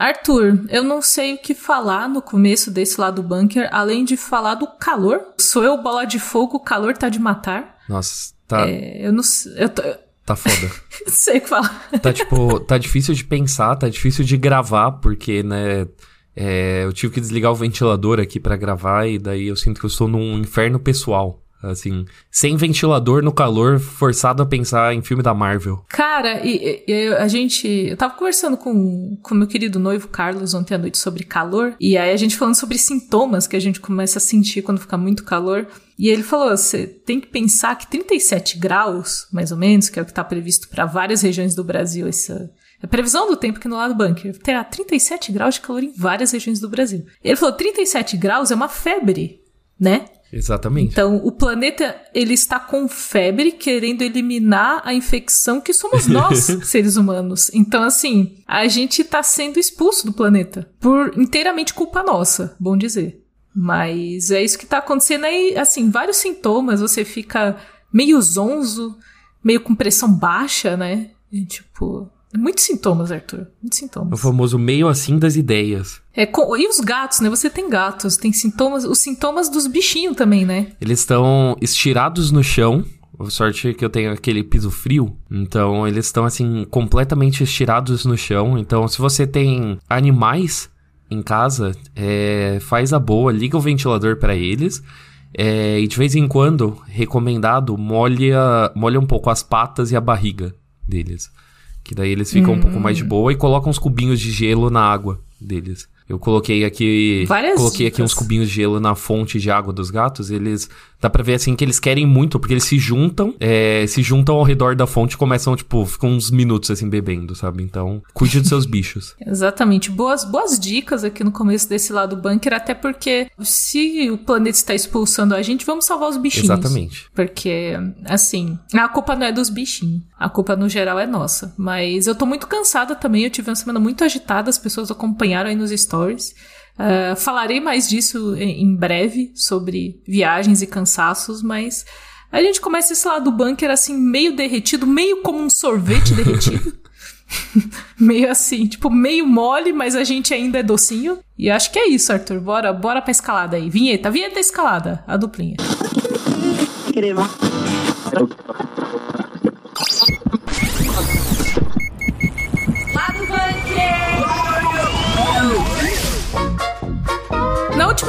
Arthur, eu não sei o que falar no começo desse lado do bunker, além de falar do calor. Sou eu bola de fogo, o calor tá de matar. Nossa, tá. É, eu não eu tô, Tá foda. sei o que falar. Tá tipo, tá difícil de pensar, tá difícil de gravar, porque, né, é, eu tive que desligar o ventilador aqui para gravar e daí eu sinto que eu estou num inferno pessoal. Assim, sem ventilador no calor, forçado a pensar em filme da Marvel. Cara, e, e a gente. Eu tava conversando com o meu querido noivo Carlos ontem à noite sobre calor, e aí a gente falando sobre sintomas que a gente começa a sentir quando fica muito calor. E ele falou: você tem que pensar que 37 graus, mais ou menos, que é o que tá previsto para várias regiões do Brasil, essa, a previsão do tempo aqui no lado bunker terá 37 graus de calor em várias regiões do Brasil. Ele falou: 37 graus é uma febre, né? Exatamente. Então, o planeta ele está com febre, querendo eliminar a infecção que somos nós, seres humanos. Então, assim, a gente está sendo expulso do planeta por inteiramente culpa nossa, bom dizer. Mas é isso que está acontecendo aí, assim, vários sintomas, você fica meio zonzo, meio com pressão baixa, né? E, tipo, Muitos sintomas, Arthur. Muitos sintomas. O famoso meio assim das ideias. É, com, e os gatos, né? Você tem gatos, tem sintomas, os sintomas dos bichinhos também, né? Eles estão estirados no chão. Sorte é que eu tenho aquele piso frio. Então, eles estão, assim, completamente estirados no chão. Então, se você tem animais em casa, é, faz a boa, liga o ventilador para eles. É, e de vez em quando, recomendado, molha, molha um pouco as patas e a barriga deles. Que daí eles ficam hum. um pouco mais de hum. boa e colocam uns cubinhos de gelo na água deles. Eu coloquei aqui. Várias coloquei aqui uns cubinhos de gelo na fonte de água dos gatos. Eles. Dá pra ver assim que eles querem muito, porque eles se juntam, é, se juntam ao redor da fonte e começam, tipo, ficam uns minutos assim bebendo, sabe? Então, cuide dos seus bichos. Exatamente. Boas, boas dicas aqui no começo desse lado bunker, até porque se o planeta está expulsando a gente, vamos salvar os bichinhos. Exatamente. Porque, assim, a culpa não é dos bichinhos. A culpa no geral é nossa. Mas eu tô muito cansada também. Eu tive uma semana muito agitada, as pessoas acompanharam aí nos stories stories. Uh, falarei mais disso em breve, sobre viagens e cansaços, mas a gente começa esse lado do bunker assim, meio derretido, meio como um sorvete derretido. meio assim, tipo, meio mole, mas a gente ainda é docinho. E acho que é isso, Arthur. Bora, bora pra escalada aí. Vinheta, vinheta escalada, a duplinha.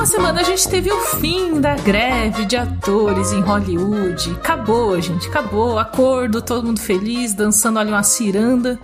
Última semana a gente teve o fim da greve de atores em Hollywood. Acabou, gente, acabou. Acordo, todo mundo feliz, dançando ali uma ciranda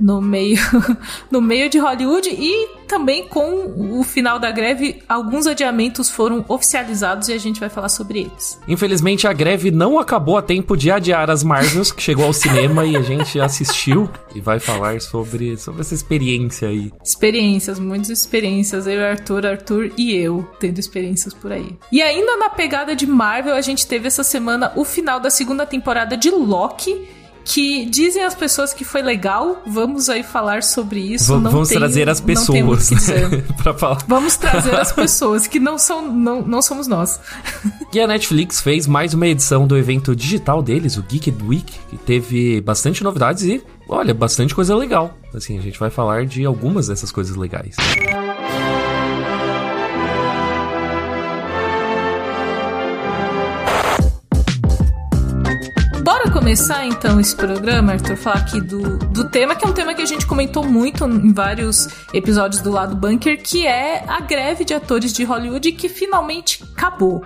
no meio, no meio de Hollywood e também com o final da greve, alguns adiamentos foram oficializados e a gente vai falar sobre eles. Infelizmente a greve não acabou a tempo de adiar as Marvels, que chegou ao cinema e a gente assistiu e vai falar sobre, sobre essa experiência aí. Experiências, muitas experiências. Eu, Arthur, Arthur e eu tendo experiências por aí. E ainda na pegada de Marvel, a gente teve essa semana o final da segunda temporada de Loki que dizem as pessoas que foi legal. Vamos aí falar sobre isso. V vamos tenho, trazer as pessoas para falar. Vamos trazer as pessoas que não são não, não somos nós. E a Netflix fez mais uma edição do evento digital deles, o Geek Week, que teve bastante novidades e, olha, bastante coisa legal. Assim, a gente vai falar de algumas dessas coisas legais. Começar então esse programa, Arthur, falar aqui do, do tema, que é um tema que a gente comentou muito em vários episódios do lado bunker, que é a greve de atores de Hollywood que finalmente acabou.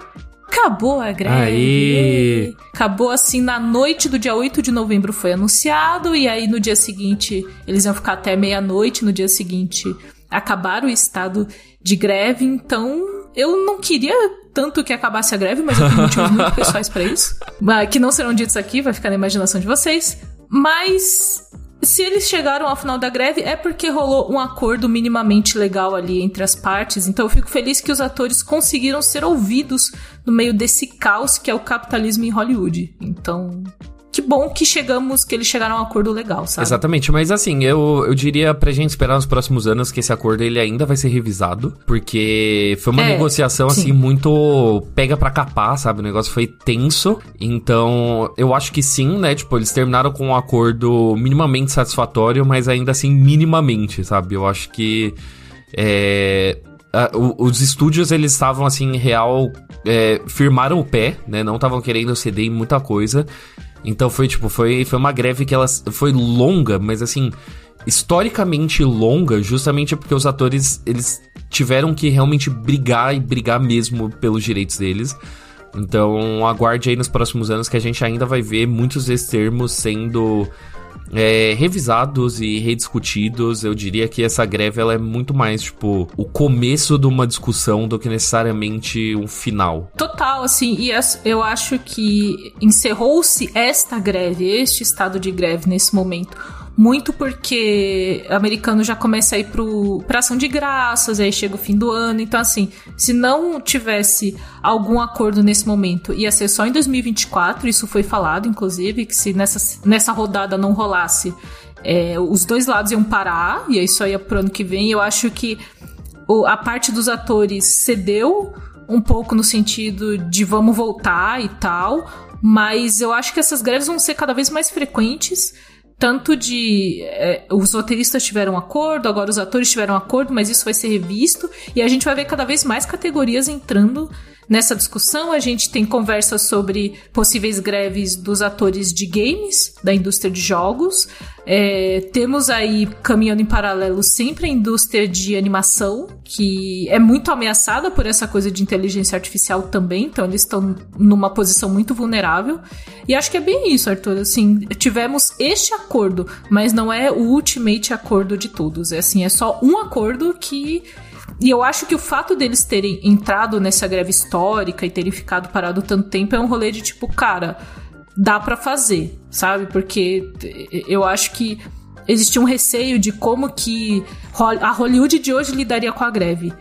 Acabou a greve. Aí. Acabou assim na noite do dia 8 de novembro foi anunciado e aí no dia seguinte eles iam ficar até meia-noite, no dia seguinte acabaram o estado de greve, então eu não queria tanto que acabasse a greve, mas eu tenho motivos muito pessoais para isso. Que não serão ditos aqui, vai ficar na imaginação de vocês. Mas se eles chegaram ao final da greve é porque rolou um acordo minimamente legal ali entre as partes. Então eu fico feliz que os atores conseguiram ser ouvidos no meio desse caos que é o capitalismo em Hollywood. Então, que bom que chegamos, que eles chegaram a um acordo legal, sabe? Exatamente, mas assim, eu, eu diria pra gente esperar nos próximos anos que esse acordo ele ainda vai ser revisado, porque foi uma é, negociação sim. assim muito pega pra capar, sabe? O negócio foi tenso, então eu acho que sim, né? Tipo, eles terminaram com um acordo minimamente satisfatório, mas ainda assim minimamente, sabe? Eu acho que é, os estúdios eles estavam assim real é, firmaram o pé né não estavam querendo ceder em muita coisa então foi tipo, foi, foi uma greve que ela foi longa, mas assim, historicamente longa, justamente porque os atores eles tiveram que realmente brigar e brigar mesmo pelos direitos deles. Então, aguarde aí nos próximos anos que a gente ainda vai ver muitos desses termos sendo é, revisados e rediscutidos. Eu diria que essa greve ela é muito mais, tipo, o começo de uma discussão do que necessariamente um final. Total, assim, e eu acho que encerrou-se esta greve, este estado de greve nesse momento muito porque americano já começa a ir pro, pra ação de graças, aí chega o fim do ano. Então, assim, se não tivesse algum acordo nesse momento, ia ser só em 2024. Isso foi falado, inclusive, que se nessa, nessa rodada não rolasse, é, os dois lados iam parar, e aí é pro ano que vem. Eu acho que o, a parte dos atores cedeu um pouco no sentido de vamos voltar e tal. Mas eu acho que essas greves vão ser cada vez mais frequentes tanto de é, os roteiristas tiveram acordo, agora os atores tiveram acordo, mas isso vai ser revisto e a gente vai ver cada vez mais categorias entrando Nessa discussão, a gente tem conversas sobre possíveis greves dos atores de games, da indústria de jogos. É, temos aí, caminhando em paralelo, sempre a indústria de animação, que é muito ameaçada por essa coisa de inteligência artificial também, então eles estão numa posição muito vulnerável. E acho que é bem isso, Arthur. Assim, tivemos este acordo, mas não é o ultimate acordo de todos. É assim, é só um acordo que e eu acho que o fato deles terem entrado nessa greve histórica e terem ficado parado tanto tempo é um rolê de tipo, cara, dá para fazer, sabe? Porque eu acho que existia um receio de como que a Hollywood de hoje lidaria com a greve.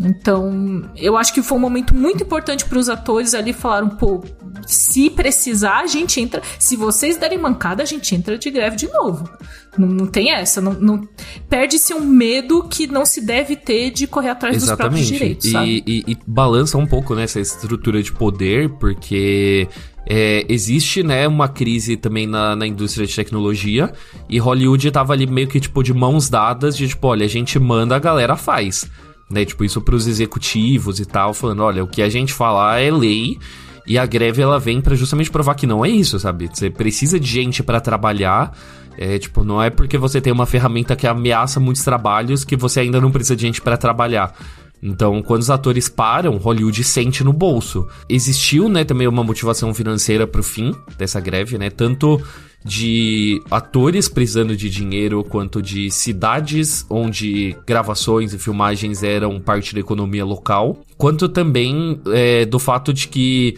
Então, eu acho que foi um momento muito importante para os atores ali falaram, pô, se precisar, a gente entra. Se vocês derem mancada, a gente entra de greve de novo. Não, não tem essa. Não, não Perde-se um medo que não se deve ter de correr atrás Exatamente. dos próprios direitos. E, sabe? E, e balança um pouco nessa né, estrutura de poder, porque é, existe, né, uma crise também na, na indústria de tecnologia e Hollywood tava ali meio que, tipo, de mãos dadas, de tipo, olha, a gente manda, a galera faz né? Tipo, isso para os executivos e tal, falando, olha, o que a gente falar é lei. E a greve ela vem para justamente provar que não é isso, sabe? Você precisa de gente para trabalhar. É, tipo, não é porque você tem uma ferramenta que ameaça muitos trabalhos que você ainda não precisa de gente para trabalhar. Então, quando os atores param, Hollywood sente no bolso. Existiu, né, também uma motivação financeira pro fim dessa greve, né? Tanto de atores precisando de dinheiro, quanto de cidades onde gravações e filmagens eram parte da economia local, quanto também é, do fato de que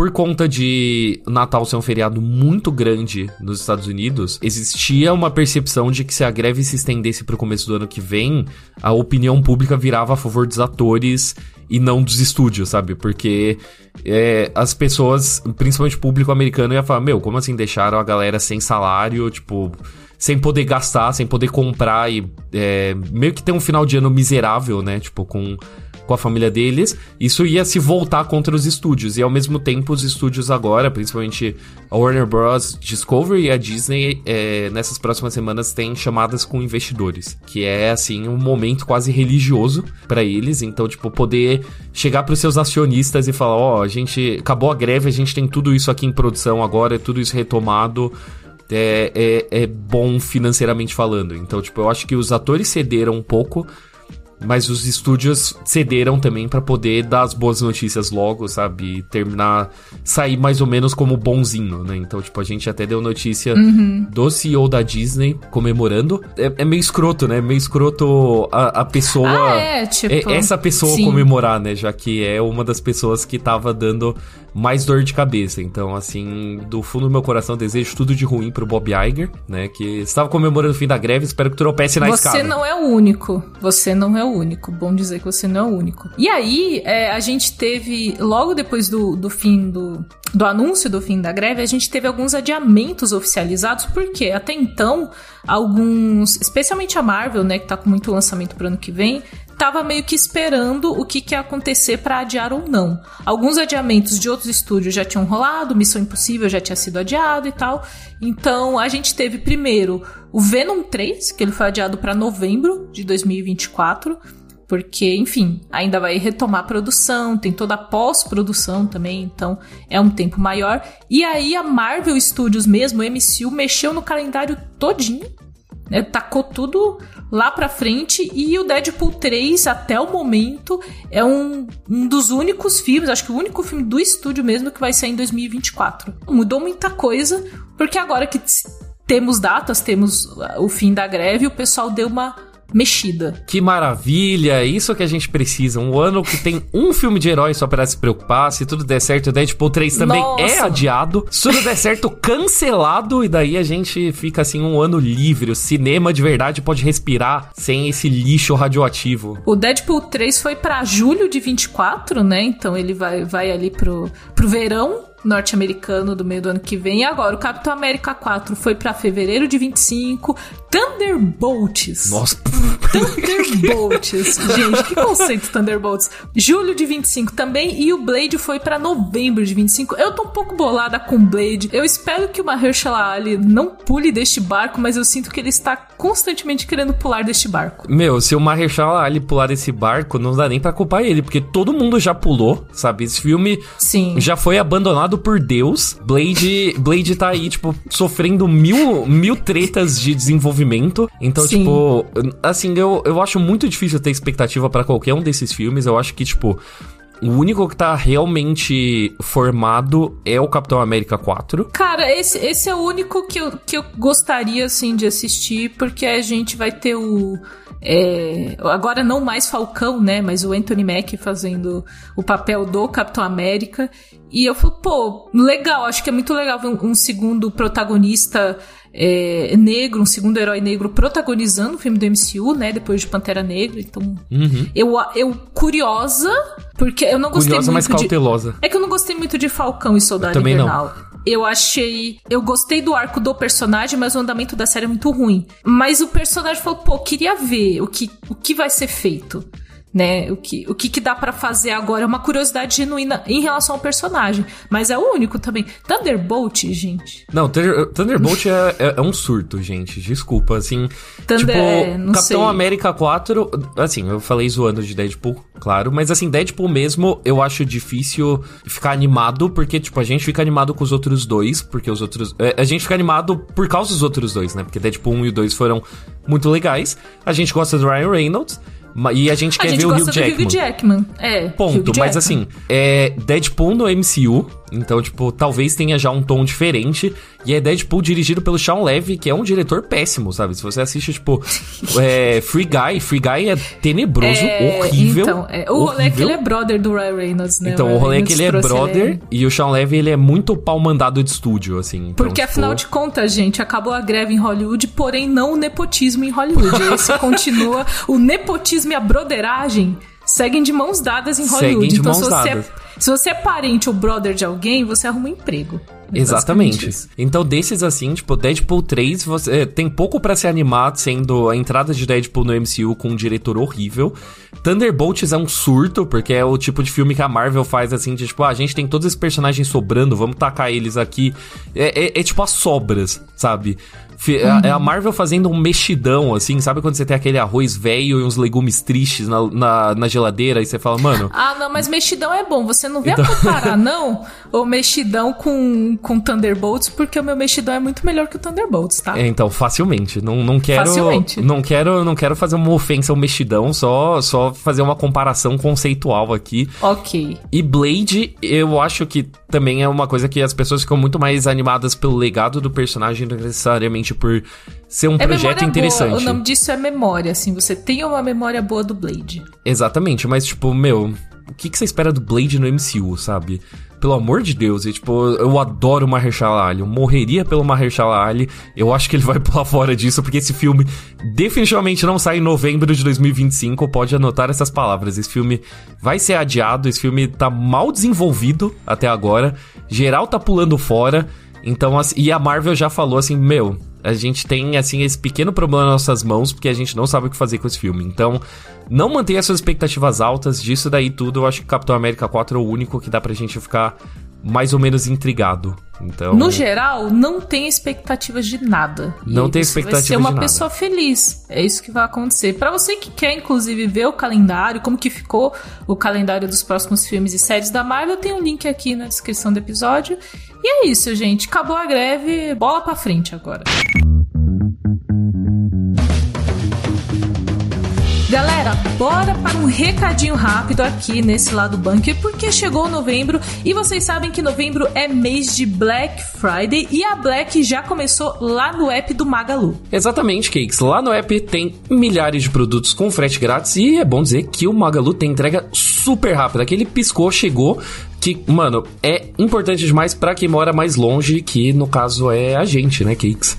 por conta de Natal ser um feriado muito grande nos Estados Unidos, existia uma percepção de que se a greve se estendesse para o começo do ano que vem, a opinião pública virava a favor dos atores e não dos estúdios, sabe? Porque é, as pessoas, principalmente o público americano, ia falar: Meu, como assim deixaram a galera sem salário, tipo, sem poder gastar, sem poder comprar e é, meio que ter um final de ano miserável, né? Tipo, com com a família deles, isso ia se voltar contra os estúdios. E ao mesmo tempo, os estúdios agora, principalmente a Warner Bros. Discovery e a Disney, é, nessas próximas semanas têm chamadas com investidores, que é assim um momento quase religioso para eles. Então, tipo, poder chegar para os seus acionistas e falar: ó, oh, a gente acabou a greve, a gente tem tudo isso aqui em produção agora, é tudo isso retomado. É, é, é bom financeiramente falando. Então, tipo, eu acho que os atores cederam um pouco mas os estúdios cederam também para poder dar as boas notícias logo, sabe? E terminar, sair mais ou menos como bonzinho, né? Então, tipo, a gente até deu notícia uhum. do CEO da Disney comemorando. É, é meio escroto, né? Meio escroto a, a pessoa. Ah, é, tipo. É, essa pessoa sim. comemorar, né? Já que é uma das pessoas que tava dando mais dor de cabeça. Então, assim, do fundo do meu coração, desejo tudo de ruim pro Bob Iger, né? Que estava comemorando o fim da greve, espero que tropece na você escada. Você não é o único. Você não é o único. Bom dizer que você não é o único. E aí, é, a gente teve, logo depois do, do fim do, do anúncio do fim da greve, a gente teve alguns adiamentos oficializados, porque até então, alguns, especialmente a Marvel, né, que tá com muito lançamento pro ano que vem, tava meio que esperando o que, que ia acontecer para adiar ou não. Alguns adiamentos de outros estúdios já tinham rolado, Missão Impossível já tinha sido adiado e tal. Então a gente teve primeiro o Venom 3, que ele foi adiado para novembro de 2024 porque, enfim, ainda vai retomar a produção, tem toda a pós-produção também, então é um tempo maior. E aí a Marvel Studios mesmo, o MCU, mexeu no calendário todinho, né, tacou tudo lá pra frente, e o Deadpool 3, até o momento, é um, um dos únicos filmes, acho que o único filme do estúdio mesmo que vai sair em 2024. Mudou muita coisa, porque agora que temos datas, temos o fim da greve, o pessoal deu uma mexida. Que maravilha! Isso que a gente precisa. Um ano que tem um filme de herói só para se preocupar. Se tudo der certo, o Deadpool 3 também é Nossa. é adiado. Se tudo der certo, cancelado. E daí a gente fica assim um ano livre. O cinema de verdade pode respirar sem esse lixo radioativo. O Deadpool 3 foi para julho de 24, né? Então ele vai, vai ali pro, pro verão norte-americano do meio do ano que vem. E agora, o Capitão América 4 foi para fevereiro de 25. Thunderbolts. Nossa. Thunderbolts. Gente, que conceito Thunderbolts. Julho de 25 também. E o Blade foi para novembro de 25. Eu tô um pouco bolada com Blade. Eu espero que o Mahershala Ali não pule deste barco, mas eu sinto que ele está constantemente querendo pular deste barco. Meu, se o Mahershala Ali pular desse barco, não dá nem pra culpar ele, porque todo mundo já pulou, sabe? Esse filme Sim. já foi abandonado por Deus. Blade, Blade tá aí, tipo, sofrendo mil, mil tretas de desenvolvimento. Então, Sim. tipo, assim, eu, eu acho muito difícil ter expectativa para qualquer um desses filmes. Eu acho que, tipo, o único que tá realmente formado é o Capitão América 4. Cara, esse, esse é o único que eu, que eu gostaria, assim, de assistir, porque a gente vai ter o. É, agora não mais Falcão, né? Mas o Anthony Mack fazendo o papel do Capitão América. E eu falo, pô, legal, acho que é muito legal ver um, um segundo protagonista é, negro, um segundo herói negro protagonizando o filme do MCU, né? Depois de Pantera Negra. Então, uhum. eu, eu curiosa, porque eu não gostei curiosa, muito. Curiosa, mas cautelosa. De, é que eu não gostei muito de Falcão e Soldado eu Invernal. Não. Eu achei. Eu gostei do arco do personagem, mas o andamento da série é muito ruim. Mas o personagem falou, pô, queria ver o que, o que vai ser feito né? O que, o que, que dá para fazer agora é uma curiosidade genuína em relação ao personagem. Mas é o único também. Thunderbolt, gente. Não, Thunderbolt é, é, é, um surto, gente. Desculpa, assim. Thunder, tipo, é, Capitão sei. América 4, assim, eu falei zoando de Deadpool, claro. Mas assim, Deadpool mesmo, eu acho difícil ficar animado, porque, tipo, a gente fica animado com os outros dois, porque os outros. É, a gente fica animado por causa dos outros dois, né? Porque Deadpool 1 e o 2 foram muito legais. A gente gosta do Ryan Reynolds. E a gente quer a gente ver o Hugh Jackman. Hugh Jackman. É, Ponto. Mas assim, é Deadpool no MCU. Então, tipo, talvez tenha já um tom diferente. E é Deadpool dirigido pelo Sean Levy, que é um diretor péssimo, sabe? Se você assiste, tipo, é, Free Guy, Free Guy é tenebroso, é, horrível. Então, é, o rolê é que ele é brother do Ryan Reynolds, né? Então, o, rolê é que ele é brother ele... e o Sean Levy, ele é muito pau mandado de estúdio, assim. Então, Porque, tipo... afinal de contas, gente, acabou a greve em Hollywood, porém não o nepotismo em Hollywood. Esse continua, o nepotismo e a broderagem seguem de mãos dadas em Hollywood. então, se você, é, se você é parente ou brother de alguém, você arruma um emprego. Exatamente. Então, desses assim, tipo, Deadpool 3, você é, tem pouco para se animar, sendo a entrada de Deadpool no MCU com um diretor horrível. Thunderbolts é um surto, porque é o tipo de filme que a Marvel faz assim, de tipo, ah, a gente tem todos esses personagens sobrando, vamos tacar eles aqui. É, é, é tipo as sobras, sabe? É, é a Marvel fazendo um mexidão, assim, sabe quando você tem aquele arroz velho e uns legumes tristes na, na, na, geladeira e você fala, mano. Ah, não, mas mexidão é bom. Você não vê então... comparar, não, o mexidão com, com Thunderbolts, porque o meu mexidão é muito melhor que o Thunderbolts, tá? É, então, facilmente. Não, não quero. Facilmente. Não quero, não quero fazer uma ofensa ao mexidão, só, só fazer uma comparação conceitual aqui. Ok. E Blade, eu acho que também é uma coisa que as pessoas ficam muito mais animadas pelo legado do personagem do que necessariamente por ser um é projeto interessante. Boa. O nome disso é memória, assim, você tem uma memória boa do Blade. Exatamente, mas tipo, meu, o que, que você espera do Blade no MCU, sabe? pelo amor de Deus. E, tipo, eu adoro o Mahershala Ali. Eu morreria pelo Mahershala Ali. Eu acho que ele vai pular fora disso, porque esse filme definitivamente não sai em novembro de 2025. Pode anotar essas palavras. Esse filme vai ser adiado. Esse filme tá mal desenvolvido até agora. Geral tá pulando fora. Então, assim, e a Marvel já falou assim, meu, a gente tem, assim, esse pequeno problema nas nossas mãos, porque a gente não sabe o que fazer com esse filme. Então, não mantenha suas expectativas altas, disso daí tudo, eu acho que Capitão América 4 é o único que dá pra gente ficar mais ou menos intrigado. Então, no geral, não tem expectativas de nada. Não tem expectativas de nada. Vai ser uma pessoa feliz. É isso que vai acontecer. Para você que quer inclusive ver o calendário, como que ficou o calendário dos próximos filmes e séries da Marvel, tem um link aqui na descrição do episódio. E é isso, gente. Acabou a greve, bola para frente agora. Galera, bora para um recadinho rápido aqui nesse lado bunker, porque chegou novembro e vocês sabem que novembro é mês de Black Friday e a Black já começou lá no app do Magalu. Exatamente, Cakes. Lá no app tem milhares de produtos com frete grátis e é bom dizer que o Magalu tem entrega super rápida. Aquele piscou, chegou, que, mano, é importante demais para quem mora mais longe, que no caso é a gente, né, Cakes?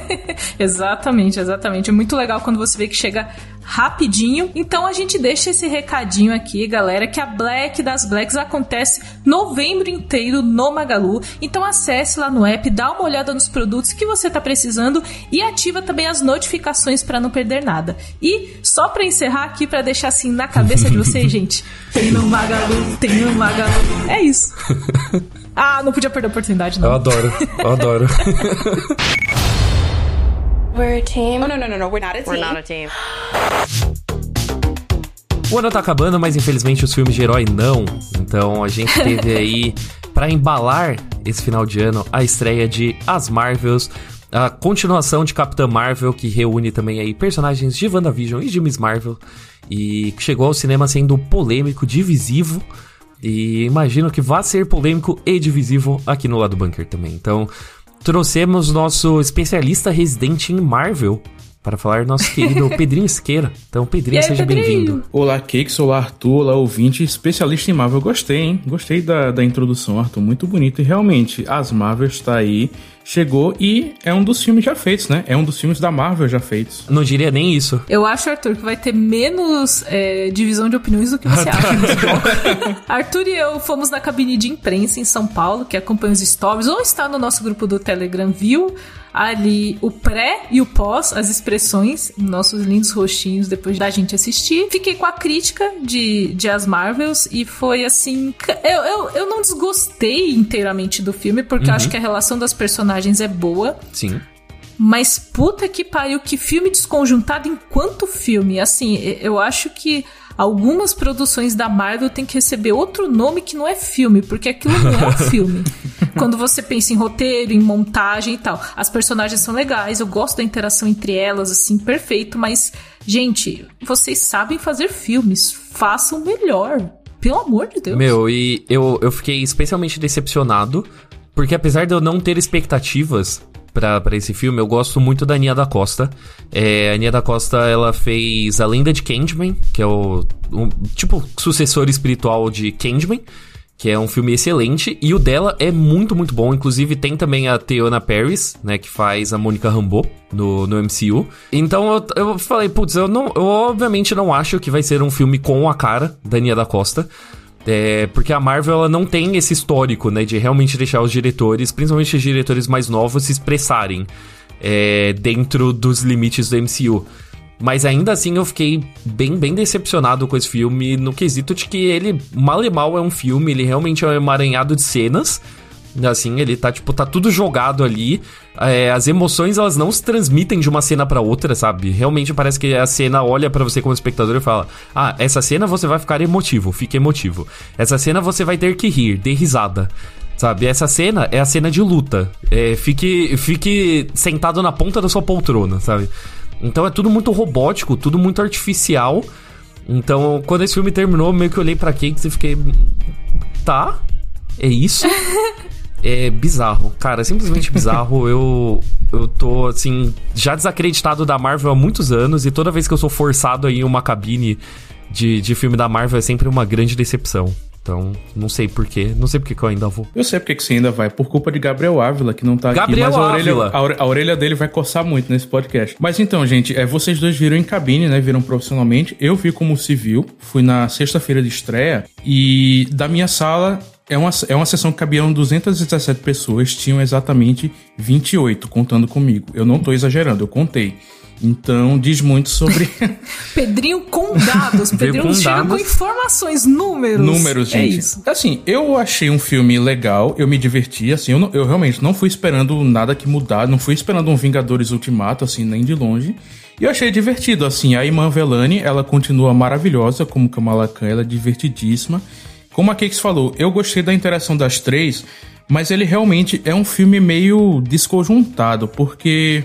exatamente, exatamente. É muito legal quando você vê que chega rapidinho. Então a gente deixa esse recadinho aqui, galera, que a Black das Blacks acontece novembro inteiro no Magalu. Então acesse lá no app, dá uma olhada nos produtos que você tá precisando e ativa também as notificações para não perder nada. E só para encerrar aqui para deixar assim na cabeça de vocês, gente, tem no Magalu, tem no Magalu. É isso. Ah, não podia perder a oportunidade, não. Eu adoro, eu adoro. We're a team. Oh, no, no, no, no. We're not a team. We're not a team. O ano tá acabando, mas infelizmente os filmes de herói não. Então a gente teve aí, para embalar esse final de ano, a estreia de As Marvels, a continuação de Capitã Marvel, que reúne também aí personagens de WandaVision e de Miss Marvel, e chegou ao cinema sendo polêmico, divisivo, e imagino que vai ser polêmico e divisivo aqui no lado bunker também. Então, trouxemos nosso especialista residente em Marvel para falar nosso querido Pedrinho Esqueira. Então, Pedrinho, aí, seja bem-vindo. Olá, Cakes, olá, Arthur, olá, ouvinte, especialista em Marvel. Gostei, hein? Gostei da, da introdução, Arthur, muito bonito. E realmente, as Marvel está aí chegou e é um dos filmes já feitos, né? É um dos filmes da Marvel já feitos. Não diria nem isso. Eu acho, Arthur, que vai ter menos é, divisão de opiniões do que você acha. Arthur e eu fomos na cabine de imprensa em São Paulo, que acompanha os stories, ou está no nosso grupo do Telegram, viu? ali o pré e o pós, as expressões, nossos lindos rostinhos depois da gente assistir. Fiquei com a crítica de, de As Marvels e foi assim. Eu, eu, eu não desgostei inteiramente do filme, porque uhum. eu acho que a relação das personagens é boa. Sim. Mas puta que pariu, que filme desconjuntado enquanto filme. Assim, eu acho que algumas produções da Marvel têm que receber outro nome que não é filme, porque aquilo não é um filme. Quando você pensa em roteiro, em montagem e tal. As personagens são legais, eu gosto da interação entre elas, assim, perfeito, mas, gente, vocês sabem fazer filmes, façam melhor. Pelo amor de Deus. Meu, e eu, eu fiquei especialmente decepcionado, porque apesar de eu não ter expectativas para esse filme, eu gosto muito da Nia da Costa. É, a Nia da Costa, ela fez A Lenda de Candyman, que é o, o tipo sucessor espiritual de Candyman, que é um filme excelente, e o dela é muito, muito bom. Inclusive, tem também a Theona Paris, né, que faz a Mônica Rambeau no, no MCU. Então, eu, eu falei, putz, eu, não, eu obviamente não acho que vai ser um filme com a cara da Nia da Costa, é, porque a Marvel ela não tem esse histórico, né, de realmente deixar os diretores, principalmente os diretores mais novos, se expressarem é, dentro dos limites do MCU. Mas ainda assim eu fiquei bem, bem decepcionado com esse filme, no quesito de que ele, mal e mal, é um filme, ele realmente é um emaranhado de cenas. Assim, ele tá, tipo, tá tudo jogado ali. É, as emoções, elas não se transmitem de uma cena para outra, sabe? Realmente parece que a cena olha para você como espectador e fala: Ah, essa cena você vai ficar emotivo, fica emotivo. Essa cena você vai ter que rir, dê risada. Sabe? Essa cena é a cena de luta. É, fique, fique sentado na ponta da sua poltrona, sabe? Então é tudo muito robótico, tudo muito artificial. Então, quando esse filme terminou, meio que olhei pra Cakes e fiquei. Tá? É isso? é bizarro. Cara, é simplesmente bizarro. eu, eu tô, assim, já desacreditado da Marvel há muitos anos e toda vez que eu sou forçado aí em uma cabine de, de filme da Marvel é sempre uma grande decepção. Então, não sei porquê. Não sei porque que eu ainda vou. Eu sei porque que você ainda vai. Por culpa de Gabriel Ávila, que não tá Gabriel aqui. Mas a orelha, a orelha dele vai coçar muito nesse podcast. Mas então, gente, é, vocês dois viram em cabine, né? Viram profissionalmente. Eu vi como civil. Fui na sexta-feira de estreia. E da minha sala. É uma, é uma sessão que cabiam 217 pessoas, tinham exatamente 28, contando comigo. Eu não tô exagerando, eu contei. Então, diz muito sobre Pedrinho com dados. Pedrinho com chega com dados. informações, números. Números, É gente. isso. Assim, eu achei um filme legal, eu me diverti, assim, eu, não- eu realmente não fui esperando nada que mudar, não fui esperando um Vingadores Ultimato, assim, nem de longe. E eu achei divertido, assim, a Iman Velani, ela continua maravilhosa como Kamala Khan, ela é divertidíssima. Como a Cakes falou, eu gostei da interação das três, mas ele realmente é um filme meio desconjuntado, porque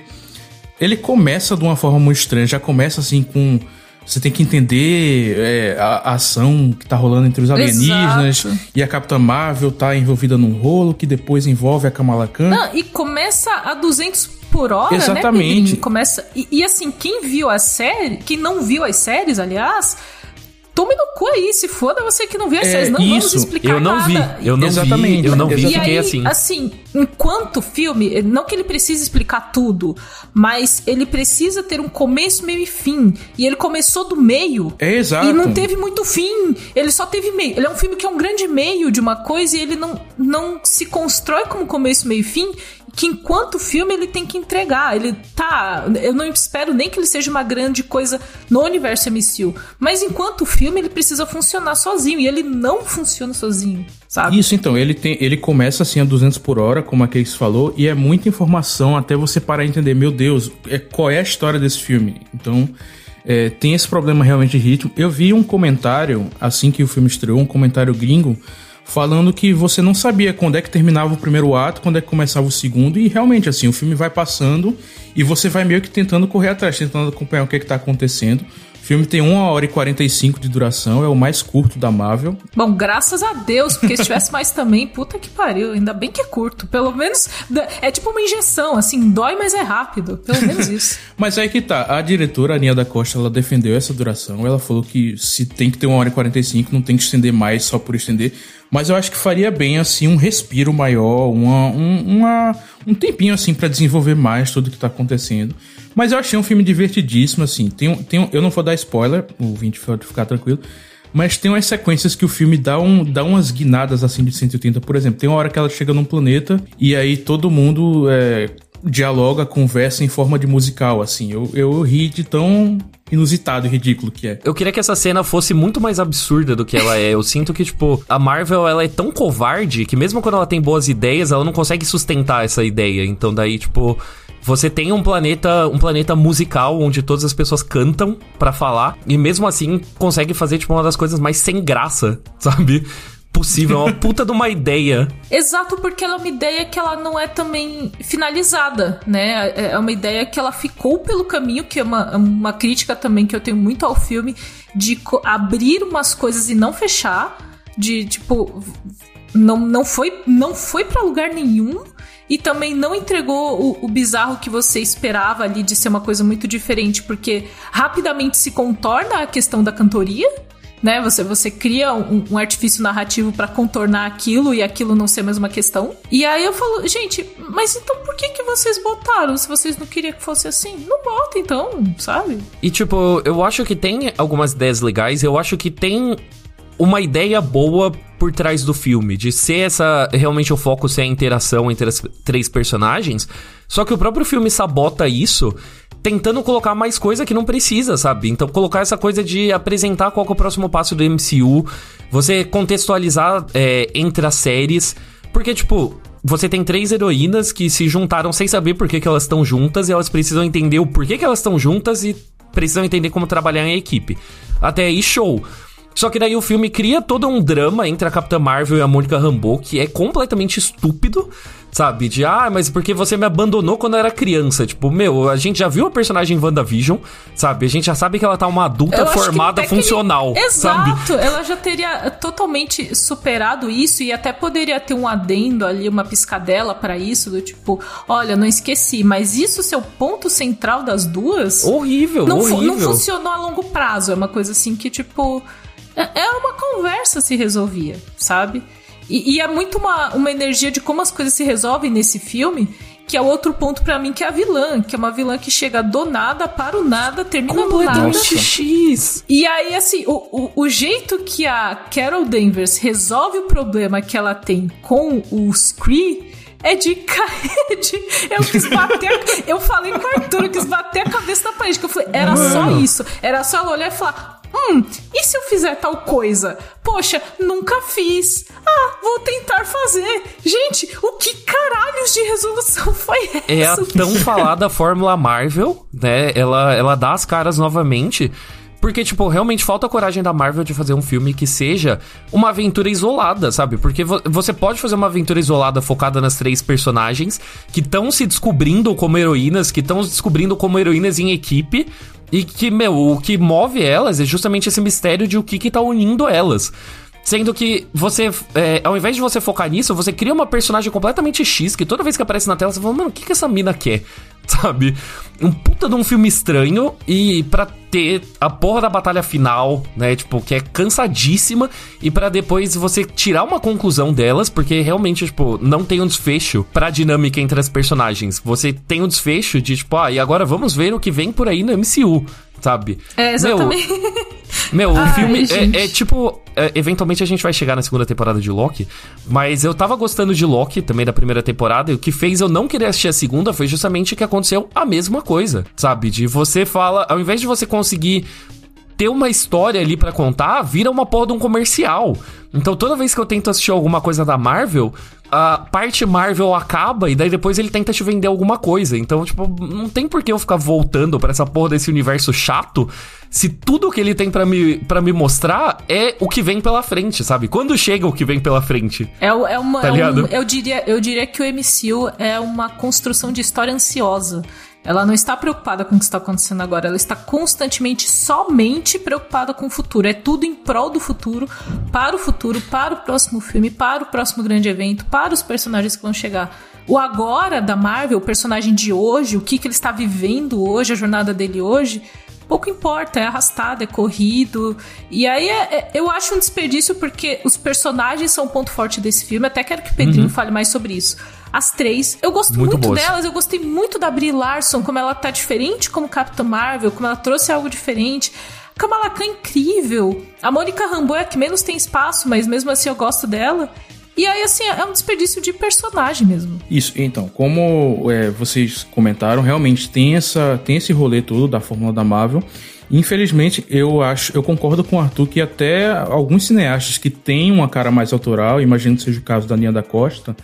ele começa de uma forma muito estranha, já começa assim com. Você tem que entender é, a, a ação que tá rolando entre os alienígenas Exato. e a Capitã Marvel tá envolvida num rolo que depois envolve a Kamala Khan. Não, e começa a 200 por hora, Exatamente. né? Começa... E, e, assim, quem viu a série, quem não viu as séries, aliás, tome no cu aí, se foda você que não viu as É, séries. Não vamos isso. explicar Eu não vi. nada. Eu não Exatamente. vi. Eu não vi. E Fiquei aí, assim. assim, enquanto filme, não que ele precise explicar tudo, mas ele precisa ter um começo, meio e fim. E ele começou do meio. É exato. E não teve muito fim. Ele só teve meio. Ele é um filme que é um grande meio de uma coisa e ele não, não se constrói como começo, meio e fim. Que enquanto filme ele tem que entregar. Ele tá. Eu não espero nem que ele seja uma grande coisa no universo MCU. Mas enquanto filme ele precisa funcionar sozinho. E ele não funciona sozinho, sabe? Isso, então, ele tem, ele começa assim a 200 por hora, como a Cakes falou, e é muita informação até você parar e entender, meu Deus, é, qual é a história desse filme. Então, é, tem esse problema realmente de ritmo. Eu vi um comentário, assim que o filme estreou, um comentário gringo, falando que você não sabia quando é que terminava o primeiro ato, quando é que começava o segundo, e realmente, assim, o filme vai passando e você vai meio que tentando correr atrás, tentando acompanhar o que é que tá acontecendo. O filme tem 1 hora e 45 de duração, é o mais curto da Marvel. Bom, graças a Deus, porque se tivesse mais também, puta que pariu. Ainda bem que é curto. Pelo menos é tipo uma injeção, assim, dói, mas é rápido. Pelo menos isso. Mas aí que tá, a diretora Aninha da Costa, ela defendeu essa duração, ela falou que se tem que ter uma hora e 45, não tem que estender mais só por estender, mas eu acho que faria bem, assim, um respiro maior, uma, um, uma, um tempinho, assim, pra desenvolver mais tudo que tá acontecendo. Mas eu achei um filme divertidíssimo, assim, tem, tem, eu não vou dar spoiler, o 20 pode ficar tranquilo, mas tem umas sequências que o filme dá, um, dá umas guinadas assim de 180. Por exemplo, tem uma hora que ela chega num planeta e aí todo mundo é, dialoga, conversa em forma de musical, assim. Eu, eu ri de tão inusitado e ridículo que é. Eu queria que essa cena fosse muito mais absurda do que ela é. Eu sinto que, tipo, a Marvel, ela é tão covarde que mesmo quando ela tem boas ideias, ela não consegue sustentar essa ideia. Então daí, tipo, você tem um planeta, um planeta musical onde todas as pessoas cantam pra falar e mesmo assim consegue fazer tipo uma das coisas mais sem graça, sabe? Possível, é uma puta de uma ideia. Exato, porque ela é uma ideia que ela não é também finalizada, né? É é uma ideia que ela ficou pelo caminho, que é uma, uma crítica também que eu tenho muito ao filme, de abrir umas coisas e não fechar, de tipo. Não, não foi, não foi para lugar nenhum. E também não entregou o, o bizarro que você esperava ali de ser uma coisa muito diferente, porque rapidamente se contorna a questão da cantoria, né? Você, você cria um, um artifício narrativo pra contornar aquilo e aquilo não ser mais uma questão. E aí eu falo, gente, mas então por que que vocês botaram se vocês não queriam que fosse assim? Não bota então, sabe? E, tipo, eu acho que tem algumas ideias legais, eu acho que tem uma ideia boa por trás do filme, de ser essa. Realmente o foco ser a interação entre as três personagens. Só que o próprio filme sabota isso. Tentando colocar mais coisa que não precisa, sabe? Então, colocar essa coisa de apresentar qual é o próximo passo do MCU, você contextualizar é, entre as séries. Porque, tipo, você tem três heroínas que se juntaram sem saber por que, que elas estão juntas e elas precisam entender o porquê que elas estão juntas e precisam entender como trabalhar em equipe. Até aí, show. Só que daí o filme cria todo um drama entre a Capitã Marvel e a Mônica Rambeau, que é completamente estúpido, sabe? De, ah, mas porque você me abandonou quando eu era criança? Tipo, meu, a gente já viu a personagem WandaVision, sabe? A gente já sabe que ela tá uma adulta Eu formada, funcional, sabe? Exato, ela já teria totalmente superado isso e até poderia ter um adendo ali, uma piscadela pra isso, do tipo, olha, não esqueci, mas isso ser o ponto central das duas Horrível, não, fu- horrível. não funcionou a longo prazo. É uma coisa assim que, tipo. É é uma conversa se resolvia, sabe? E, e, é muito uma, uma energia de como as coisas se resolvem nesse filme, que é outro ponto para mim, que é a vilã, que é uma vilã que chega do nada para o nada, termina no nada. X. E aí, assim, o, o, o, jeito que a Carol Danvers resolve o problema que ela tem com os Kree é de cair. De... Eu quis bater. eu falei com o Arthur, eu quis bater a cabeça na parede. Que eu falei, era Mano. só isso. Era só ela olhar e falar: Hum, e se eu fizer tal coisa? Poxa, nunca fiz. Ah, vou tentar fazer. Gente, o que caralhos de resolução foi essa? É a tão falada fórmula Marvel, né? Ela, ela dá as caras novamente. Porque, tipo, realmente falta a coragem da Marvel de fazer um filme que seja uma aventura isolada, sabe? Porque vo você pode fazer uma aventura isolada focada nas três personagens que estão se descobrindo como heroínas, que estão se descobrindo como heroínas em equipe, e que, meu, o que move elas é justamente esse mistério de o que que tá unindo elas. Sendo que você, é, ao invés de você focar nisso, você cria uma personagem completamente X, que toda vez que aparece na tela você fala, mano, o que, que essa mina quer? Sabe? Um puta de um filme estranho e para ter a porra da batalha final, né? Tipo, que é cansadíssima e para depois você tirar uma conclusão delas, porque realmente, tipo, não tem um desfecho pra dinâmica entre as personagens. Você tem um desfecho de, tipo, ah, e agora vamos ver o que vem por aí no MCU sabe? É, exatamente. Meu, meu o filme é, é, tipo. É, eventualmente a gente vai chegar na segunda temporada de Loki. Mas eu tava gostando de Loki também da primeira temporada. E o que fez eu não querer assistir a segunda foi justamente que aconteceu a mesma coisa, sabe? De você fala. Ao invés de você conseguir ter uma história ali para contar, vira uma porra de um comercial. Então toda vez que eu tento assistir alguma coisa da Marvel, a parte Marvel acaba e daí depois ele tenta te vender alguma coisa. Então, tipo, não tem por que eu ficar voltando para essa porra desse universo chato se tudo que ele tem para me, pra me mostrar é o que vem pela frente, sabe? Quando chega o que vem pela frente. É, é uma. Tá é um, eu, diria, eu diria que o MCU é uma construção de história ansiosa. Ela não está preocupada com o que está acontecendo agora, ela está constantemente somente preocupada com o futuro. É tudo em prol do futuro, para o futuro, para o próximo filme, para o próximo grande evento, para os personagens que vão chegar. O agora da Marvel, o personagem de hoje, o que, que ele está vivendo hoje, a jornada dele hoje, pouco importa, é arrastado, é corrido. E aí é, é, eu acho um desperdício porque os personagens são o ponto forte desse filme. Até quero que o Pedrinho uhum. fale mais sobre isso as três. Eu gosto muito, muito delas, eu gostei muito da Brie Larson, como ela tá diferente como Capitã Marvel, como ela trouxe algo diferente. Kamala Khan é incrível. A Mônica Rambeau é a que menos tem espaço, mas mesmo assim eu gosto dela. E aí, assim, é um desperdício de personagem mesmo. Isso, então, como é, vocês comentaram, realmente tem, essa, tem esse rolê todo da fórmula da Marvel. Infelizmente, eu acho, eu concordo com o Arthur que até alguns cineastas que têm uma cara mais autoral, imagino que seja o caso da Nia da Costa,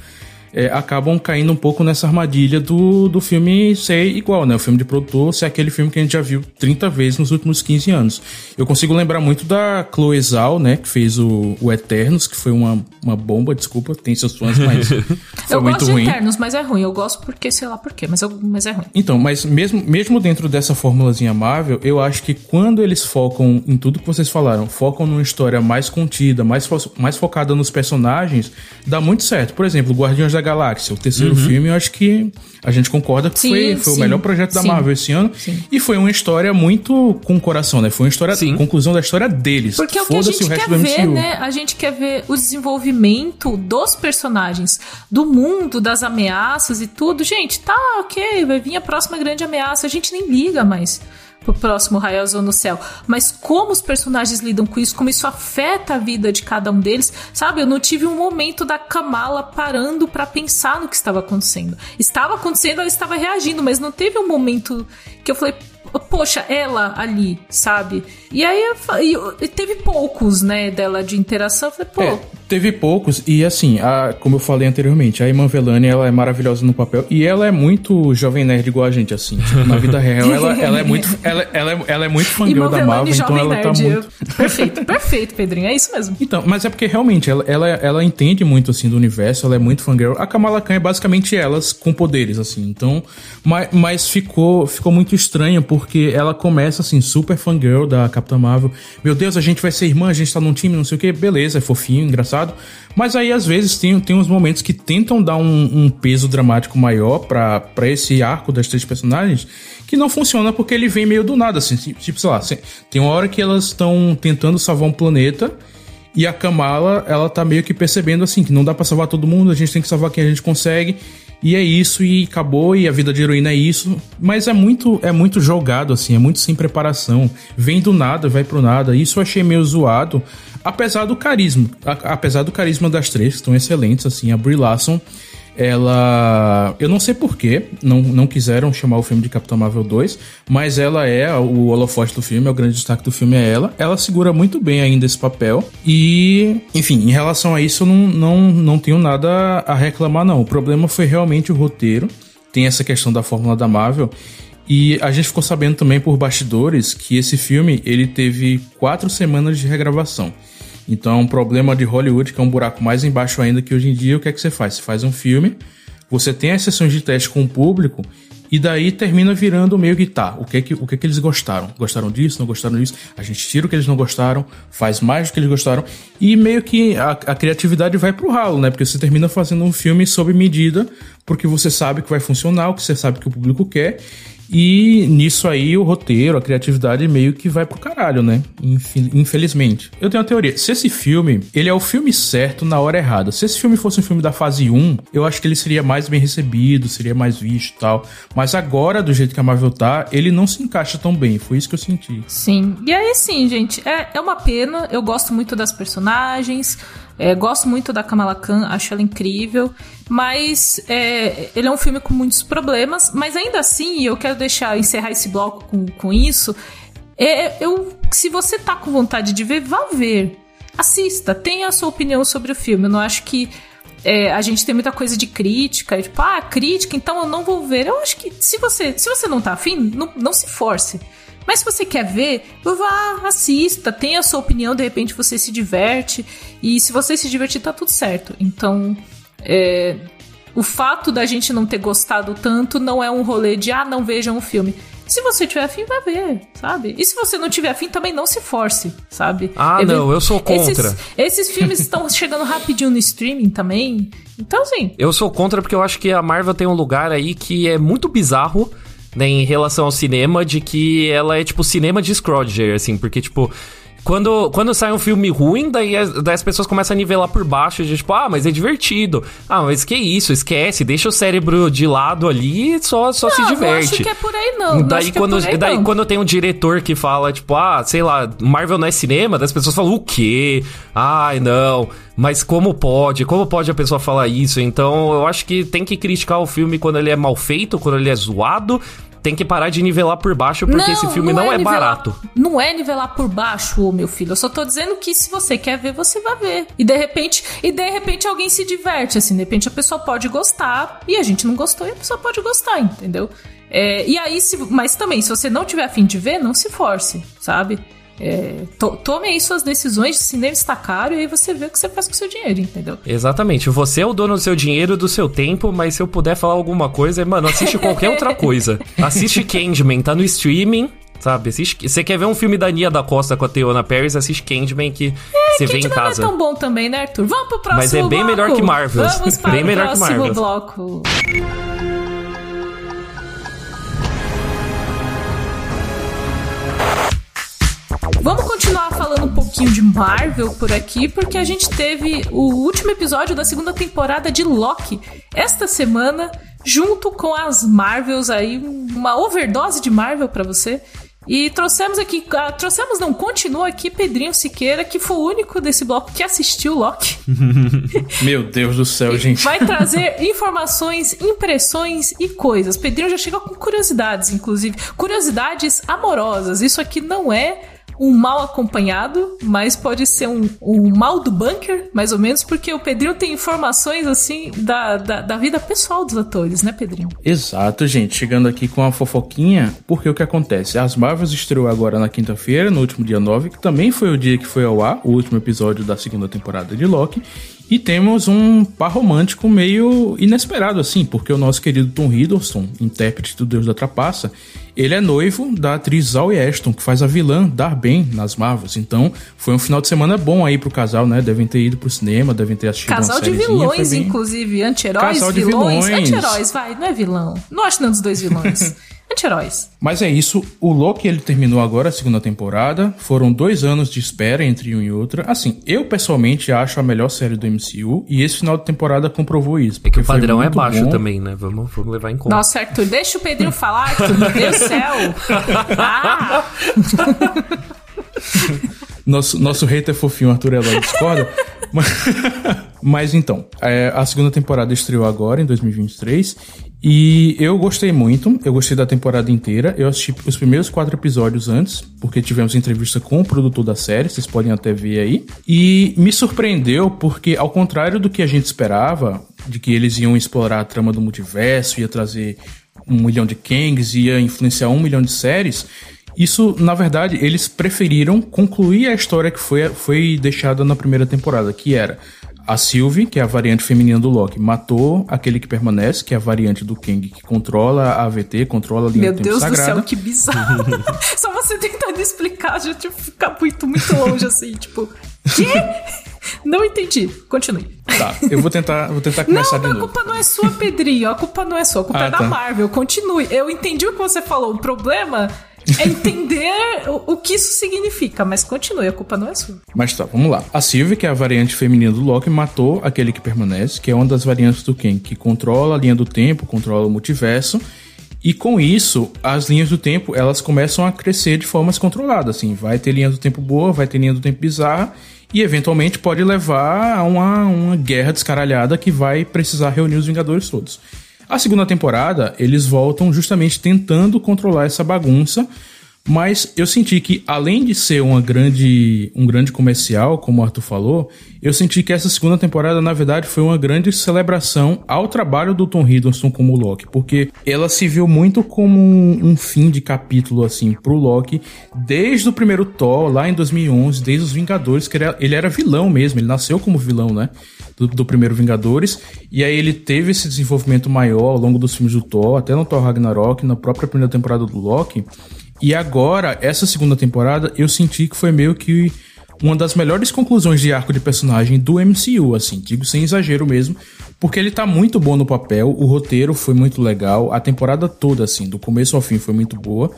é, acabam caindo um pouco nessa armadilha do, do filme ser igual, né? O filme de produtor ser aquele filme que a gente já viu 30 vezes nos últimos 15 anos. Eu consigo lembrar muito da Chloe Zhao, né? Que fez o, o Eternos, que foi uma, uma bomba, desculpa, tem seus fãs, mas foi eu muito gosto ruim. de Eternos, mas é ruim. Eu gosto porque, sei lá por quê, mas, eu, mas é ruim. Então, mas mesmo, mesmo dentro dessa formulazinha Marvel, eu acho que quando eles focam em tudo que vocês falaram, focam numa história mais contida, mais, fo mais focada nos personagens, dá muito certo. Por exemplo, Guardiões da Galáxia, o terceiro uhum. filme, eu acho que a gente concorda que sim, foi, foi sim, o melhor projeto da sim, Marvel esse ano. E foi uma história muito com coração, né? Foi uma história, conclusão da história deles. Porque é o que a gente quer ver, né? A gente quer ver o desenvolvimento dos personagens, do mundo, das ameaças e tudo. Gente, tá ok, vai vir a próxima grande ameaça, a gente nem liga mais pro próximo raio azul no céu. Mas como os personagens lidam com isso, como isso afeta a vida de cada um deles, sabe? Eu não tive um momento da Kamala parando para pensar no que estava acontecendo. Estava acontecendo, ela estava reagindo, mas não teve um momento que eu falei, poxa, ela ali, sabe? E aí eu, eu, teve poucos, né, dela de interação. Eu falei, pô. É, teve poucos, e assim, a, como eu falei anteriormente, a Iman Velani, ela é maravilhosa no papel, e ela é muito jovem nerd igual a gente, assim. Tipo, na vida real, ela, ela é muito. Ela, ela, é, ela é muito fangirl da Marvel, então ela tá nerd. tá muito. Perfeito, perfeito, Pedrinho, é isso mesmo. Então, mas é porque realmente ela, ela, ela entende muito, assim, do universo, ela é muito fangirl. A Kamala Khan é basicamente elas com poderes, assim. Então, mas, mas ficou, ficou muito estranho, porque ela começa, assim, super fangirl da Capitã Marvel. Meu Deus, a gente vai ser irmã, a gente tá num time, não sei o que. Beleza, é fofinho, engraçado. Mas aí, às vezes, tem, tem uns momentos que tentam dar um, um peso dramático maior para esse arco das três personagens que não funciona porque ele vem meio do nada, assim. Tipo, sei lá, tem uma hora que elas estão tentando salvar um planeta E a Kamala, ela tá meio que percebendo assim que não dá para salvar todo mundo, a gente tem que salvar quem a gente consegue. E é isso e acabou e a vida de heroína é isso, mas é muito é muito jogado assim, é muito sem preparação. Vem do nada, vai pro nada. Isso eu achei meio zoado, apesar do carisma, a, apesar do carisma das três que estão excelentes assim, a Brie Larson ela. Eu não sei porquê, não, não quiseram chamar o filme de Capitão Marvel 2, mas ela é o holofote do filme, é o grande destaque do filme é ela. Ela segura muito bem ainda esse papel. E, enfim, em relação a isso, eu não, não, não tenho nada a reclamar, não. O problema foi realmente o roteiro. Tem essa questão da fórmula da Marvel. E a gente ficou sabendo também por bastidores que esse filme ele teve quatro semanas de regravação. Então é um problema de Hollywood, que é um buraco mais embaixo ainda, que hoje em dia o que é que você faz? Você faz um filme, você tem as sessões de teste com o público, e daí termina virando meio que tá, o que é que, o que, é que eles gostaram? Gostaram disso, não gostaram disso? A gente tira o que eles não gostaram, faz mais do que eles gostaram, e meio que a, a criatividade vai pro ralo, né? Porque você termina fazendo um filme sob medida, porque você sabe que vai funcionar, o que você sabe que o público quer, e nisso aí o roteiro, a criatividade meio que vai pro caralho, né? Infelizmente. Eu tenho uma teoria. Se esse filme, ele é o filme certo na hora errada. Se esse filme fosse um filme da fase 1, eu acho que ele seria mais bem recebido, seria mais visto e tal. Mas agora, do jeito que a Marvel tá, ele não se encaixa tão bem. Foi isso que eu senti. Sim. E aí sim, gente, é, é uma pena. Eu gosto muito das personagens. É, gosto muito da Kamala Khan, acho ela incrível, mas é, ele é um filme com muitos problemas, mas ainda assim, eu quero deixar encerrar esse bloco com, com isso. É, eu, se você tá com vontade de ver, vá ver. Assista, tenha a sua opinião sobre o filme. Eu não acho que é, a gente tem muita coisa de crítica, tipo, ah, crítica, então eu não vou ver. Eu acho que se você, se você não tá afim, não, não se force. Mas se você quer ver, vá, assista, tenha a sua opinião, de repente você se diverte. E se você se divertir, tá tudo certo. Então, é, o fato da gente não ter gostado tanto não é um rolê de, ah, não vejam o filme. Se você tiver afim, vai ver, sabe? E se você não tiver afim, também não se force, sabe? Ah, não, eu sou contra. Esses, esses filmes estão chegando rapidinho no streaming também. Então, assim. Eu sou contra porque eu acho que a Marvel tem um lugar aí que é muito bizarro né, em relação ao cinema, de que ela é tipo cinema de Scrooge, assim, porque, tipo. Quando, quando sai um filme ruim, daí as, daí as pessoas começam a nivelar por baixo, de tipo, ah, mas é divertido. Ah, mas que isso, esquece, deixa o cérebro de lado ali e só, só não, se diverte. Não acho que é por aí não. Daí, não quando, é aí, daí não. quando tem um diretor que fala, tipo, ah, sei lá, Marvel não é cinema, das pessoas falam, o quê? Ai, não. Mas como pode? Como pode a pessoa falar isso? Então, eu acho que tem que criticar o filme quando ele é mal feito, quando ele é zoado, tem que parar de nivelar por baixo, porque não, esse filme não, não é, é nivelar, barato. Não é nivelar por baixo, meu filho. Eu só tô dizendo que se você quer ver, você vai ver. E de repente, e de repente alguém se diverte, assim, de repente a pessoa pode gostar e a gente não gostou e a pessoa pode gostar, entendeu? É, e aí, se, mas também, se você não tiver afim de ver, não se force, sabe? É, to, tome aí suas decisões, de cinema está caro, e aí você vê o que você faz com o seu dinheiro, entendeu? Exatamente. Você é o dono do seu dinheiro, do seu tempo, mas se eu puder falar alguma coisa, mano, assiste qualquer outra coisa. Assiste Candyman, tá no streaming, sabe? Assiste, você quer ver um filme da Nia da Costa com a Teona Paris, assiste Candyman que é, você vê em casa. não é tão bom também, né, Arthur? Vamos pro próximo Mas é bem bloco. melhor que Marvel. Vamos para bem o melhor próximo que Marvel. bloco. Vamos continuar falando um pouquinho de Marvel por aqui, porque a gente teve o último episódio da segunda temporada de Loki esta semana, junto com as Marvels aí, uma overdose de Marvel para você. E trouxemos aqui, ah, trouxemos não, continua aqui Pedrinho Siqueira, que foi o único desse bloco que assistiu Loki. Meu Deus do céu, gente. Vai trazer informações, impressões e coisas. Pedrinho já chegou com curiosidades, inclusive. Curiosidades amorosas. Isso aqui não é um mal acompanhado, mas pode ser um, um mal do bunker, mais ou menos, porque o Pedrinho tem informações assim da, da, da, vida pessoal dos atores, né, Pedrinho? Exato, gente. Chegando aqui com a fofoquinha, porque o que acontece? As Marvels estreou agora na quinta-feira, no último dia 9, que também foi o dia que foi ao ar, o último episódio da segunda temporada de Loki. E temos um par romântico meio inesperado, assim, porque o nosso querido Tom Hiddleston, intérprete do Deus da Trapaça, ele é noivo da atriz Zoe Ashton, que faz a vilã Darben nas Marvels. Então, foi um final de semana bom aí pro casal, né? Devem ter ido pro cinema, devem ter assistido Casal de vilões, bem... inclusive. Anti-heróis, vilões. vilões. Anti-heróis, vai, não é vilão. Não acho não dos dois vilões. Anti-heróis. Mas é isso, o Loki ele terminou agora a segunda temporada. Foram dois anos de espera entre um e outra. Assim, eu pessoalmente acho a melhor série do MCU e esse final de temporada comprovou isso. É que o padrão é baixo bom. também, né? Vamos, vamos levar em conta. Nossa, Arthur, deixa o Pedrinho falar, Arthur, meu Deus do céu. Ah! nosso, nosso hater fofinho, Arthur Ela discorda. mas, mas então, é, a segunda temporada estreou agora, em 2023. E eu gostei muito, eu gostei da temporada inteira. Eu assisti os primeiros quatro episódios antes, porque tivemos entrevista com o produtor da série, vocês podem até ver aí. E me surpreendeu porque, ao contrário do que a gente esperava, de que eles iam explorar a trama do multiverso, ia trazer um milhão de Kangs, ia influenciar um milhão de séries, isso, na verdade, eles preferiram concluir a história que foi, foi deixada na primeira temporada, que era a Sylvie, que é a variante feminina do Loki, matou aquele que permanece, que é a variante do Kang, que controla a AVT, controla a linha Meu do tempo Deus sagrada. do céu, que bizarro. Só você tentando explicar, já tipo, ficar muito, muito longe assim, tipo, quê? Não entendi. Continue. Tá, eu vou tentar, vou tentar começar não, de novo. A culpa não é sua, Pedrinho. A culpa não é sua, a culpa ah, é da tá. Marvel. Continue. Eu entendi o que você falou. O problema é entender o, o, que isso significa, mas continue, a culpa não é sua. Mas tá, vamos lá. A Sylvie, que é a variante feminina do Loki, matou aquele que permanece, que é uma das variantes do Ken, que controla a linha do tempo, controla o multiverso. E com isso, as linhas do tempo, elas começam a crescer de formas controladas, assim. Vai ter linha do tempo boa, vai ter linha do tempo bizarra, e eventualmente pode levar a uma, uma guerra descaralhada que vai precisar reunir os Vingadores todos. A segunda temporada, eles voltam justamente tentando controlar essa bagunça, mas eu senti que, além de ser uma grande, um grande comercial, como o Arthur falou, eu senti que essa segunda temporada, na verdade, foi uma grande celebração ao trabalho do Tom Hiddleston como Loki, porque ela se viu muito como um, fim de capítulo, assim, pro Loki, desde o primeiro Thor, lá em 2011, desde os Vingadores, que ele era vilão mesmo, ele nasceu como vilão, né? Do, do, primeiro Vingadores. E aí ele teve esse desenvolvimento maior ao longo dos filmes do Thor, até no Thor Ragnarok, na própria primeira temporada do Loki. E agora, essa segunda temporada, eu senti que foi meio que uma das melhores conclusões de arco de personagem do MCU, assim, digo sem exagero mesmo, porque ele tá muito bom no papel, o roteiro foi muito legal, a temporada toda, assim, do começo ao fim foi muito boa.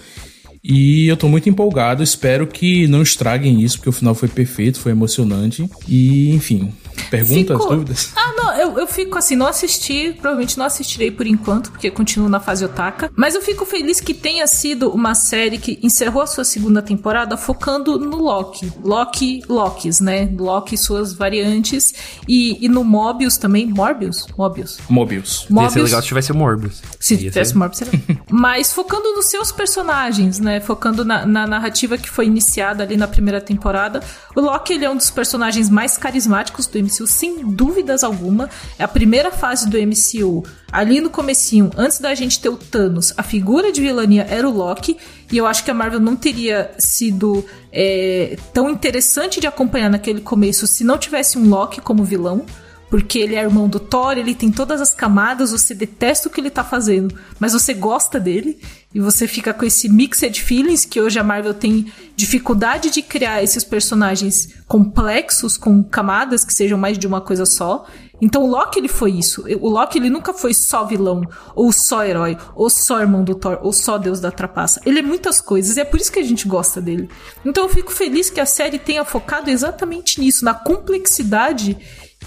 E eu tô muito empolgado, espero que não estraguem isso, porque o final foi perfeito, foi emocionante. E, enfim, Perguntas, fico... dúvidas? Ah, não, eu, eu fico assim, não assisti, provavelmente não assistirei por enquanto, porque continuo na fase otaka. Mas eu fico feliz que tenha sido uma série que encerrou a sua segunda temporada focando no Loki. Loki, Lokis, né? Loki e suas variantes. E, e no Mobius também. Morbius? Mobius. Mobius. Mobius. Ia ser legal se tivesse Morbius. Se tivesse Morbius, seria. Mas focando nos seus personagens, né? Focando na, na narrativa que foi iniciada ali na primeira temporada. O Loki, ele é um dos personagens mais carismáticos do MCU, sem dúvidas alguma. É a primeira fase do MCU. Ali no comecinho, antes da gente ter o Thanos, a figura de vilania era o Loki. E eu acho que a Marvel não teria sido é, tão interessante de acompanhar naquele começo se não tivesse um Loki como vilão porque ele é irmão do Thor, ele tem todas as camadas, você detesta o que ele tá fazendo, mas você gosta dele e você fica com esse mixed feelings que hoje a Marvel tem dificuldade de criar esses personagens complexos com camadas que sejam mais de uma coisa só. Então o Loki ele foi isso. O Loki ele nunca foi só vilão, ou só herói, ou só irmão do Thor, ou só deus da trapaça. Ele é muitas coisas e é por isso que a gente gosta dele. Então eu fico feliz que a série tenha focado exatamente nisso, na complexidade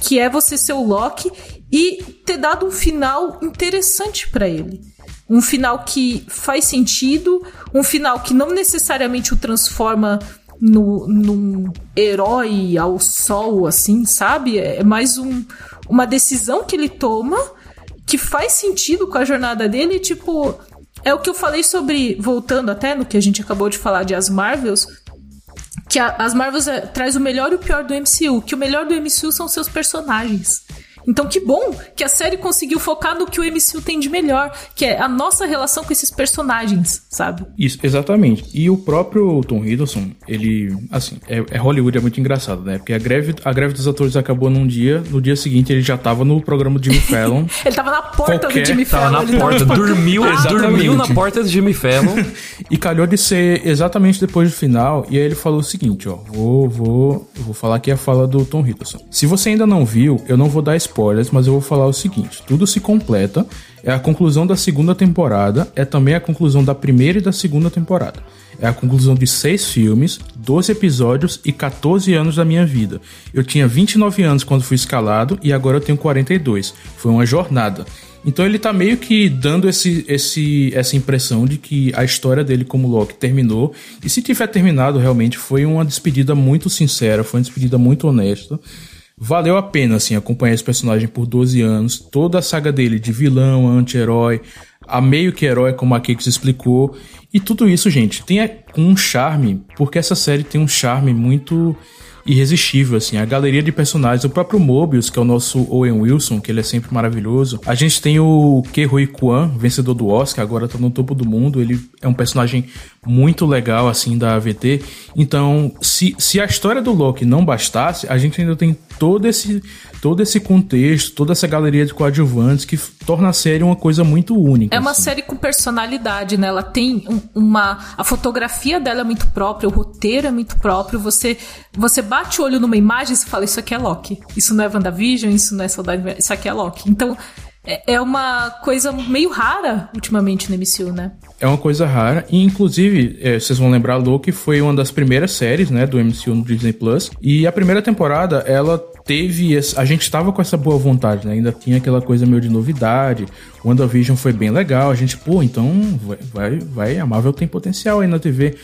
que é você ser o Loki e ter dado um final interessante para ele. Um final que faz sentido, um final que não necessariamente o transforma no, num herói ao sol, assim, sabe? É mais um, uma decisão que ele toma que faz sentido com a jornada dele, tipo. É o que eu falei sobre, voltando até no que a gente acabou de falar de As Marvels, que a, as Marvels é, traz o melhor e o pior do MCU, que o melhor do MCU são seus personagens. Então, que bom que a série conseguiu focar no que o MCU tem de melhor, que é a nossa relação com esses personagens, sabe? Isso, exatamente. E o próprio Tom Hiddleston, ele, assim, é, é Hollywood, é muito engraçado, né? Porque a greve, a greve dos atores acabou num dia, no dia seguinte ele já tava no programa do Jimmy Fallon. ele tava na porta Qualquer, do Jimmy Fallon. Tava na porta, dormiu, dormiu na porta do Jimmy Fallon. e calhou de ser exatamente depois do final, e aí ele falou o seguinte, ó, vou, vou, vou falar aqui a fala do Tom Hiddleston. Se você ainda não viu, eu não vou dar spoiler spoilers, mas eu vou falar o seguinte: tudo se completa. É a conclusão da segunda temporada, é também a conclusão da primeira e da segunda temporada. É a conclusão de seis filmes, 12 episódios e 14 anos da minha vida. Eu tinha 29 anos quando fui escalado e agora eu tenho 42. Foi uma jornada. Então ele tá meio que dando esse, esse, essa impressão de que a história dele como Loki terminou. E se tiver terminado, realmente foi uma despedida muito sincera, foi uma despedida muito honesta. Valeu a pena, assim, acompanhar esse personagem por 12 anos. Toda a saga dele de vilão, anti-herói, a meio que herói, como a Kix explicou. E tudo isso, gente, tem um charme, porque essa série tem um charme muito irresistível, assim. A galeria de personagens, o próprio Mobius, que é o nosso Owen Wilson, que ele é sempre maravilhoso. A gente tem o Ke Huy Kwan, vencedor do Oscar, agora tá no topo do mundo. Ele é um personagem muito legal, assim, da AVT. Então, se, se a história do Loki não bastasse, a gente ainda tem todo esse todo esse contexto, toda essa galeria de coadjuvantes que torna a série uma coisa muito única. É uma assim. série com personalidade, né? Ela tem um, uma. A fotografia dela é muito própria, o roteiro é muito próprio. Você você bate o olho numa imagem e fala: Isso aqui é Loki. Isso não é WandaVision, isso não é Saudade. Isso aqui é Loki. Então. É, é uma coisa meio rara ultimamente no MCU, né? É uma coisa rara. E, inclusive, é, vocês vão lembrar, Loki foi uma das primeiras séries, né, do MCU no Disney Plus. E a primeira temporada, ela teve. A gente estava com essa boa vontade, né? Ainda tinha aquela coisa meio de novidade. WandaVision foi bem legal. A gente, pô, então vai, vai, vai, a Marvel tem potencial aí na TV.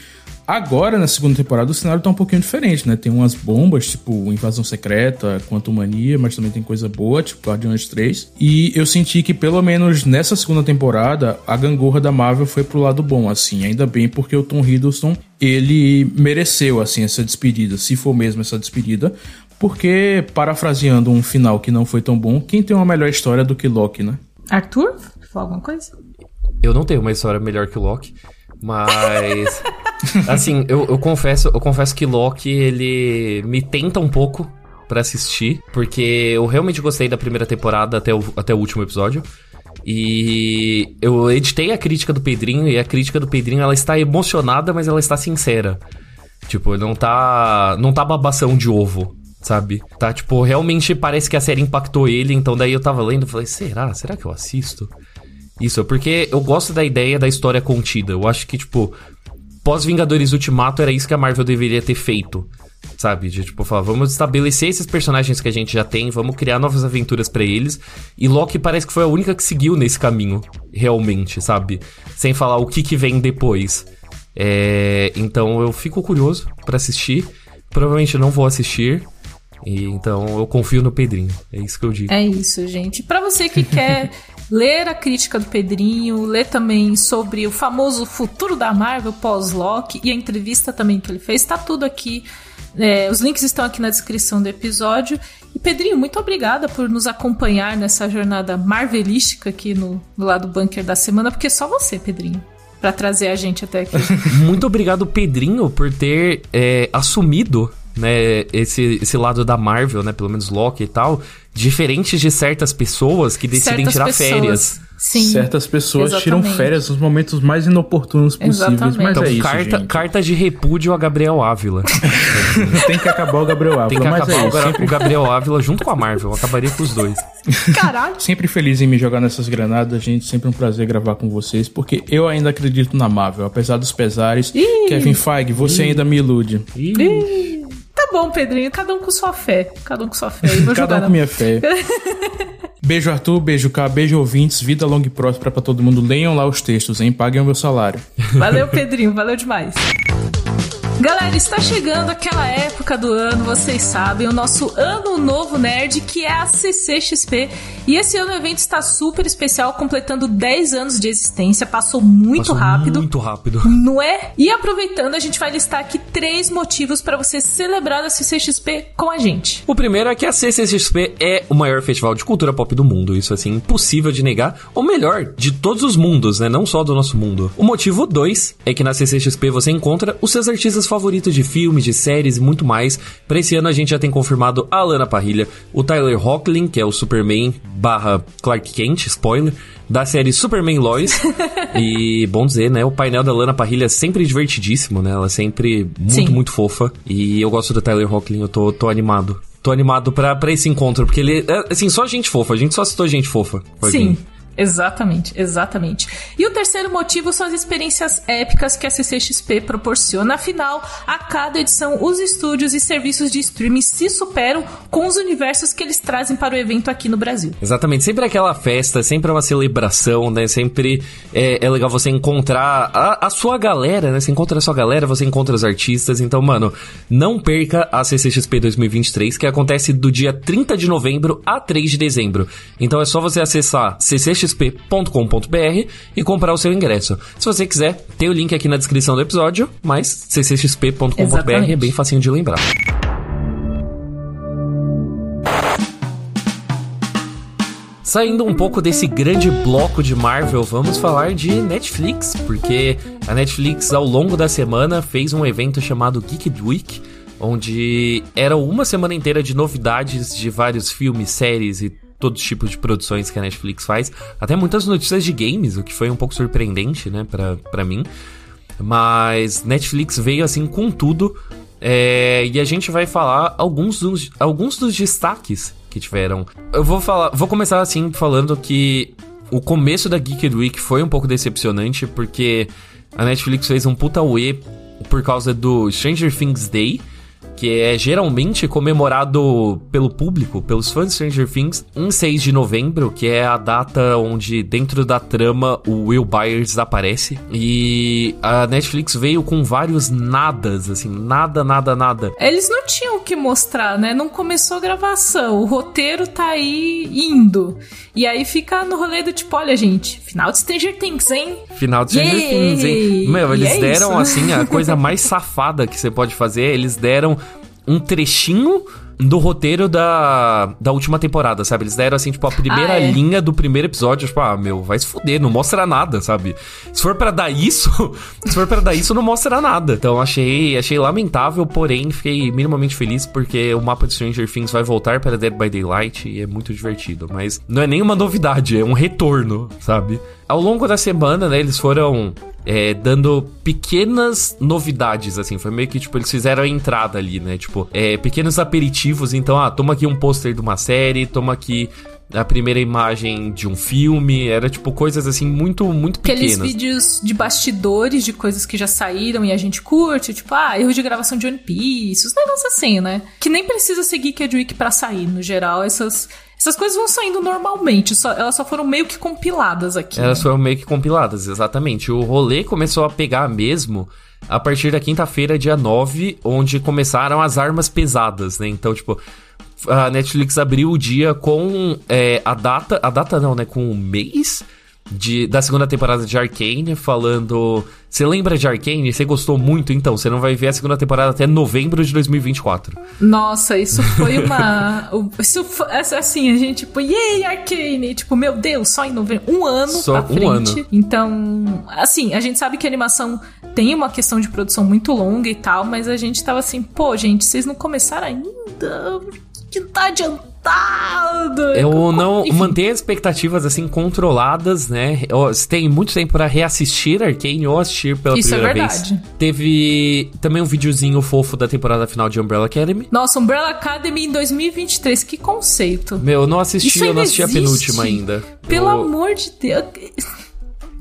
Agora, na segunda temporada, o cenário tá um pouquinho diferente, né? Tem umas bombas, tipo Invasão Secreta, Quanto Mania, mas também tem coisa boa, tipo Guardiões 3. E eu senti que, pelo menos nessa segunda temporada, a gangorra da Marvel foi pro lado bom, assim. Ainda bem porque o Tom Hiddleston, ele mereceu, assim, essa despedida, se for mesmo essa despedida. Porque, parafraseando um final que não foi tão bom, quem tem uma melhor história do que Loki, né? Arthur? Falou alguma coisa? Eu não tenho uma história melhor que Loki, mas. assim, eu, eu, confesso, eu confesso que Loki, ele me tenta um pouco para assistir, porque eu realmente gostei da primeira temporada até o, até o último episódio. E eu editei a crítica do Pedrinho e a crítica do Pedrinho ela está emocionada, mas ela está sincera. Tipo, não tá não tá babação de ovo sabe? Tá, tipo, realmente parece que a série impactou ele, então daí eu tava lendo e falei, será? Será que eu assisto? Isso, porque eu gosto da ideia da história contida. Eu acho que, tipo, pós-Vingadores Ultimato era isso que a Marvel deveria ter feito. Sabe? De tipo, falar, vamos estabelecer esses personagens que a gente já tem, vamos criar novas aventuras para eles. E Loki parece que foi a única que seguiu nesse caminho, realmente, sabe? Sem falar o que, que vem depois. É... Então eu fico curioso para assistir. Provavelmente não vou assistir, e, então eu confio no Pedrinho. É isso que eu digo. É isso, gente. Para você que quer ler a crítica do Pedrinho, ler também sobre o famoso futuro da Marvel pós-Loki e a entrevista também que ele fez, tá tudo aqui. É, os links estão aqui na descrição do episódio. E Pedrinho, muito obrigada por nos acompanhar nessa jornada marvelística aqui no, no lado bunker da semana, porque é só você, Pedrinho para trazer a gente até aqui. Muito obrigado, Pedrinho, por ter é, assumido né, esse, esse lado da Marvel, né, pelo menos Loki e tal, diferentes de certas pessoas que decidem certas tirar pessoas. férias. Sim, Certas pessoas exatamente. tiram férias nos momentos mais inoportunos possíveis, exatamente. mas então, é isso, carta, gente. carta de repúdio a Gabriel Ávila. Tem que acabar o Gabriel Ávila, Tem que mas acabar é isso. Sempre... o Gabriel Ávila junto com a Marvel. Eu acabaria com os dois. Caralho. Sempre feliz em me jogar nessas granadas, gente. Sempre um prazer gravar com vocês, porque eu ainda acredito na Marvel, apesar dos pesares. Ih, Kevin Feige, você Ih. ainda me ilude. Ih. Tá bom, Pedrinho. Cada um com sua fé. Cada um com sua fé. Cada um com minha fé. beijo, Arthur. Beijo, K. Beijo, ouvintes. Vida longa e próspera pra todo mundo. Leiam lá os textos, hein? Paguem o meu salário. Valeu, Pedrinho. Valeu demais. Galera, está chegando aquela época do ano, vocês sabem, o nosso Ano Novo Nerd, que é a CCXP. E esse ano o evento está super especial, completando 10 anos de existência. Passou muito Passou rápido. Muito rápido. Não é? E aproveitando, a gente vai listar aqui três motivos para você celebrar a CCXP com a gente. O primeiro é que a CCXP é o maior festival de cultura pop do mundo. Isso, assim, impossível de negar. Ou melhor, de todos os mundos, né? Não só do nosso mundo. O motivo dois é que na CCXP você encontra os seus artistas favoritos de filmes, de séries e muito mais. Para esse ano a gente já tem confirmado a Lana Parrilha, o Tyler Hoechlin, que é o Superman barra Clark Kent, spoiler, da série Superman Lois. e, bom dizer, né, o painel da Lana Parrilha é sempre divertidíssimo, né? Ela é sempre muito, Sim. muito fofa. E eu gosto do Tyler Hoechlin, eu tô, tô animado Tô animado pra, pra esse encontro, porque ele. é, Assim, só gente fofa. A gente só citou gente fofa. Sim. Exatamente, exatamente. E o terceiro motivo são as experiências épicas que a CCXP proporciona. Afinal, a cada edição, os estúdios e serviços de streaming se superam com os universos que eles trazem para o evento aqui no Brasil. Exatamente, sempre aquela festa, sempre uma celebração, né? Sempre é, é legal você encontrar a, a sua galera, né? Você encontra a sua galera, você encontra os artistas. Então, mano, não perca a CCXP 2023, que acontece do dia 30 de novembro a 3 de dezembro. Então é só você acessar ccxp.com.br e comprar o seu ingresso. Se você quiser, tem o link aqui na descrição do episódio, mas ccxp.com.br é bem facinho de lembrar. Saindo um pouco desse grande bloco de Marvel, vamos falar de Netflix, porque a Netflix ao longo da semana fez um evento chamado Geek Week, onde era uma semana inteira de novidades de vários filmes, séries e todos os tipos de produções que a Netflix faz, até muitas notícias de games, o que foi um pouco surpreendente, né, pra, pra mim. Mas Netflix veio assim com tudo. é, e a gente vai falar alguns dos, alguns dos destaques que tiveram. Eu vou falar, vou começar assim falando que o começo da Geek Week foi um pouco decepcionante porque a Netflix fez um puta UE por causa do Stranger Things Day, que é geralmente comemorado pelo público, pelos fãs de Stranger Things, em 6 de novembro, que é a data onde, dentro da trama, o Will Byers aparece. E a Netflix veio com vários nadas, assim, nada, nada, nada. Eles não tinham o que mostrar, né? Não começou a gravação, o roteiro tá aí indo. E aí fica no rolê do tipo, olha, gente, final de Stranger Things, hein? Final de Stranger Yay! Things, hein? Meu, eles é deram, isso. assim, a coisa mais safada que você pode fazer. Eles deram um trechinho do roteiro da, da última temporada, sabe? Eles deram, assim, tipo, a primeira Ah, é? linha do primeiro episódio. Tipo, ah, meu, vai se fuder, não mostra nada, sabe? Se for pra dar isso, se for pra dar isso, não mostra nada. Então, achei, achei lamentável, porém, fiquei minimamente feliz porque o mapa de Stranger Things vai voltar para Dead by Daylight e é muito divertido. Mas não é nenhuma novidade, é um retorno, sabe? Ao longo da semana, né, eles foram é, dando pequenas novidades, assim. Foi meio que, tipo, eles fizeram a entrada ali, né? Tipo, é, pequenos aperitivos. Então, ah, toma aqui um pôster de uma série, toma aqui a primeira imagem de um filme. Era, tipo, coisas, assim, muito, muito Aqueles pequenas. vídeos de bastidores de coisas que já saíram e a gente curte, tipo, ah, erro de gravação de One Piece, os negócios assim, né? Que nem precisa seguir Week pra sair, no geral, essas, essas coisas vão saindo normalmente, só, elas só foram meio que compiladas aqui. Elas né? foram meio que compiladas, exatamente. O rolê começou a pegar mesmo a partir da quinta-feira, dia 9, onde começaram as armas pesadas, né? Então, tipo, a Netflix abriu o dia com é, a data. A data não, né? Com o mês de, da segunda temporada de Arcane, falando. Você lembra de Arcane? Você gostou muito, então você não vai ver a segunda temporada até novembro de 2024. Nossa, isso foi uma. isso foi, assim, a gente, tipo, yay, Arcane! Tipo, meu Deus, só em novembro. Um ano Só pra um frente. ano. Então, assim, a gente sabe que a animação tem uma questão de produção muito longa e tal, mas a gente tava assim, pô, gente, vocês não começaram ainda? Que tá Eu não Enfim. mantenho as expectativas assim controladas, né? Você tem muito tempo pra reassistir Arcane ou assistir pela Isso é primeira vez. verdade. Teve também um videozinho fofo da temporada final de Umbrella Academy. Nossa, Umbrella Academy em 2023, que conceito. Meu, eu não assisti, Isso eu não assisti a existe? penúltima ainda. Pelo eu amor de Deus.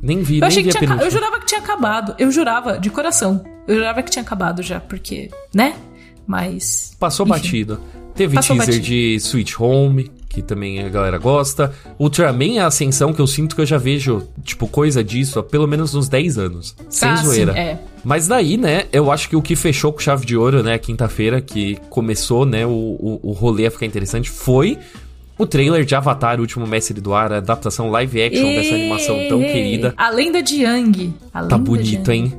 nem vi, Eu nem achei vi que a penúltima. Eu jurava que tinha acabado. Eu jurava, de coração. Eu jurava que tinha acabado já, porque, né? Mas. Passou enfim. batido. Teve Passou teaser batido. de Sweet Home, que também a galera gosta. Ultraman é a ascensão que eu sinto que eu já vejo, tipo, coisa disso há pelo menos uns 10 anos. Sem Ah, sim, zoeira. é. Mas daí, né, eu acho que o que fechou com chave de ouro, né, quinta-feira, que começou, né, o, o, o rolê a ficar interessante, foi o trailer de Avatar, o último mestre do ar, a adaptação live action dessa animação tão querida. A lenda de Yang. A Tá lenda de bonito, hein?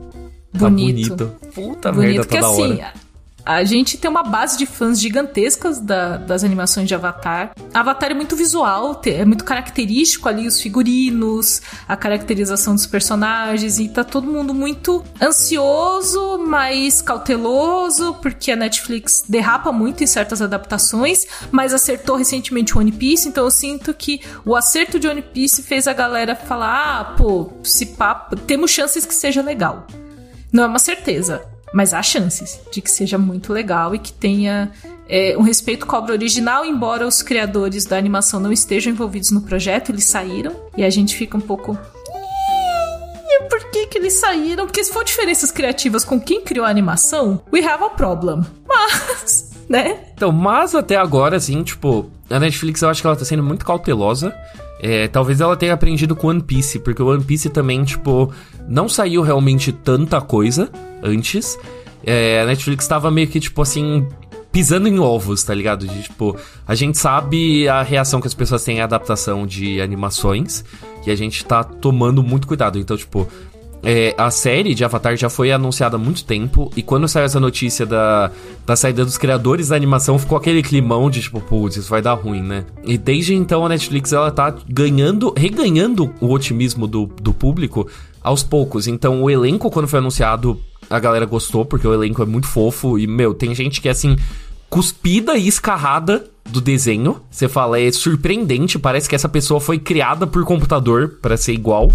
Tá Bonito. bonito. Puta Bonito merda, que tá assim, hora. A, gente tem uma base de fãs gigantescas da- das animações de Avatar. Avatar é muito visual, é muito característico ali os figurinos, a caracterização dos personagens, e tá todo mundo muito ansioso, mas cauteloso, porque a Netflix derrapa muito em certas adaptações, mas acertou recentemente o One Piece, então eu sinto que o acerto de One Piece fez a galera falar: ah, pô, se pá, temos chances que seja legal. Não é uma certeza. Mas há chances de que seja muito legal e que tenha é, um respeito com a obra original, embora os criadores da animação não estejam envolvidos no projeto, eles saíram e a gente fica um pouco. Por que, que eles saíram? Porque se for diferenças criativas com quem criou a animação, we have a problem. Mas, né? Então, mas até agora, assim, tipo, a Netflix eu acho que ela tá sendo muito cautelosa. É, talvez ela tenha aprendido com One Piece, porque o One Piece também, tipo, não saiu realmente tanta coisa antes. É, a Netflix tava meio que, tipo assim, pisando em ovos, tá ligado? De, tipo, a gente sabe a reação que as pessoas têm à adaptação de animações e a gente tá tomando muito cuidado. Então, tipo, é, a série de Avatar já foi anunciada há muito tempo, e quando saiu essa notícia da, da saída dos criadores da animação, ficou aquele climão de tipo, putz, isso vai dar ruim, né? E desde então a Netflix ela tá ganhando, reganhando o otimismo do, do público aos poucos. Então o elenco, quando foi anunciado, a galera gostou, porque o elenco é muito fofo, e, meu, tem gente que é assim, cuspida e escarrada do desenho. Você fala, é surpreendente, parece que essa pessoa foi criada por computador para ser igual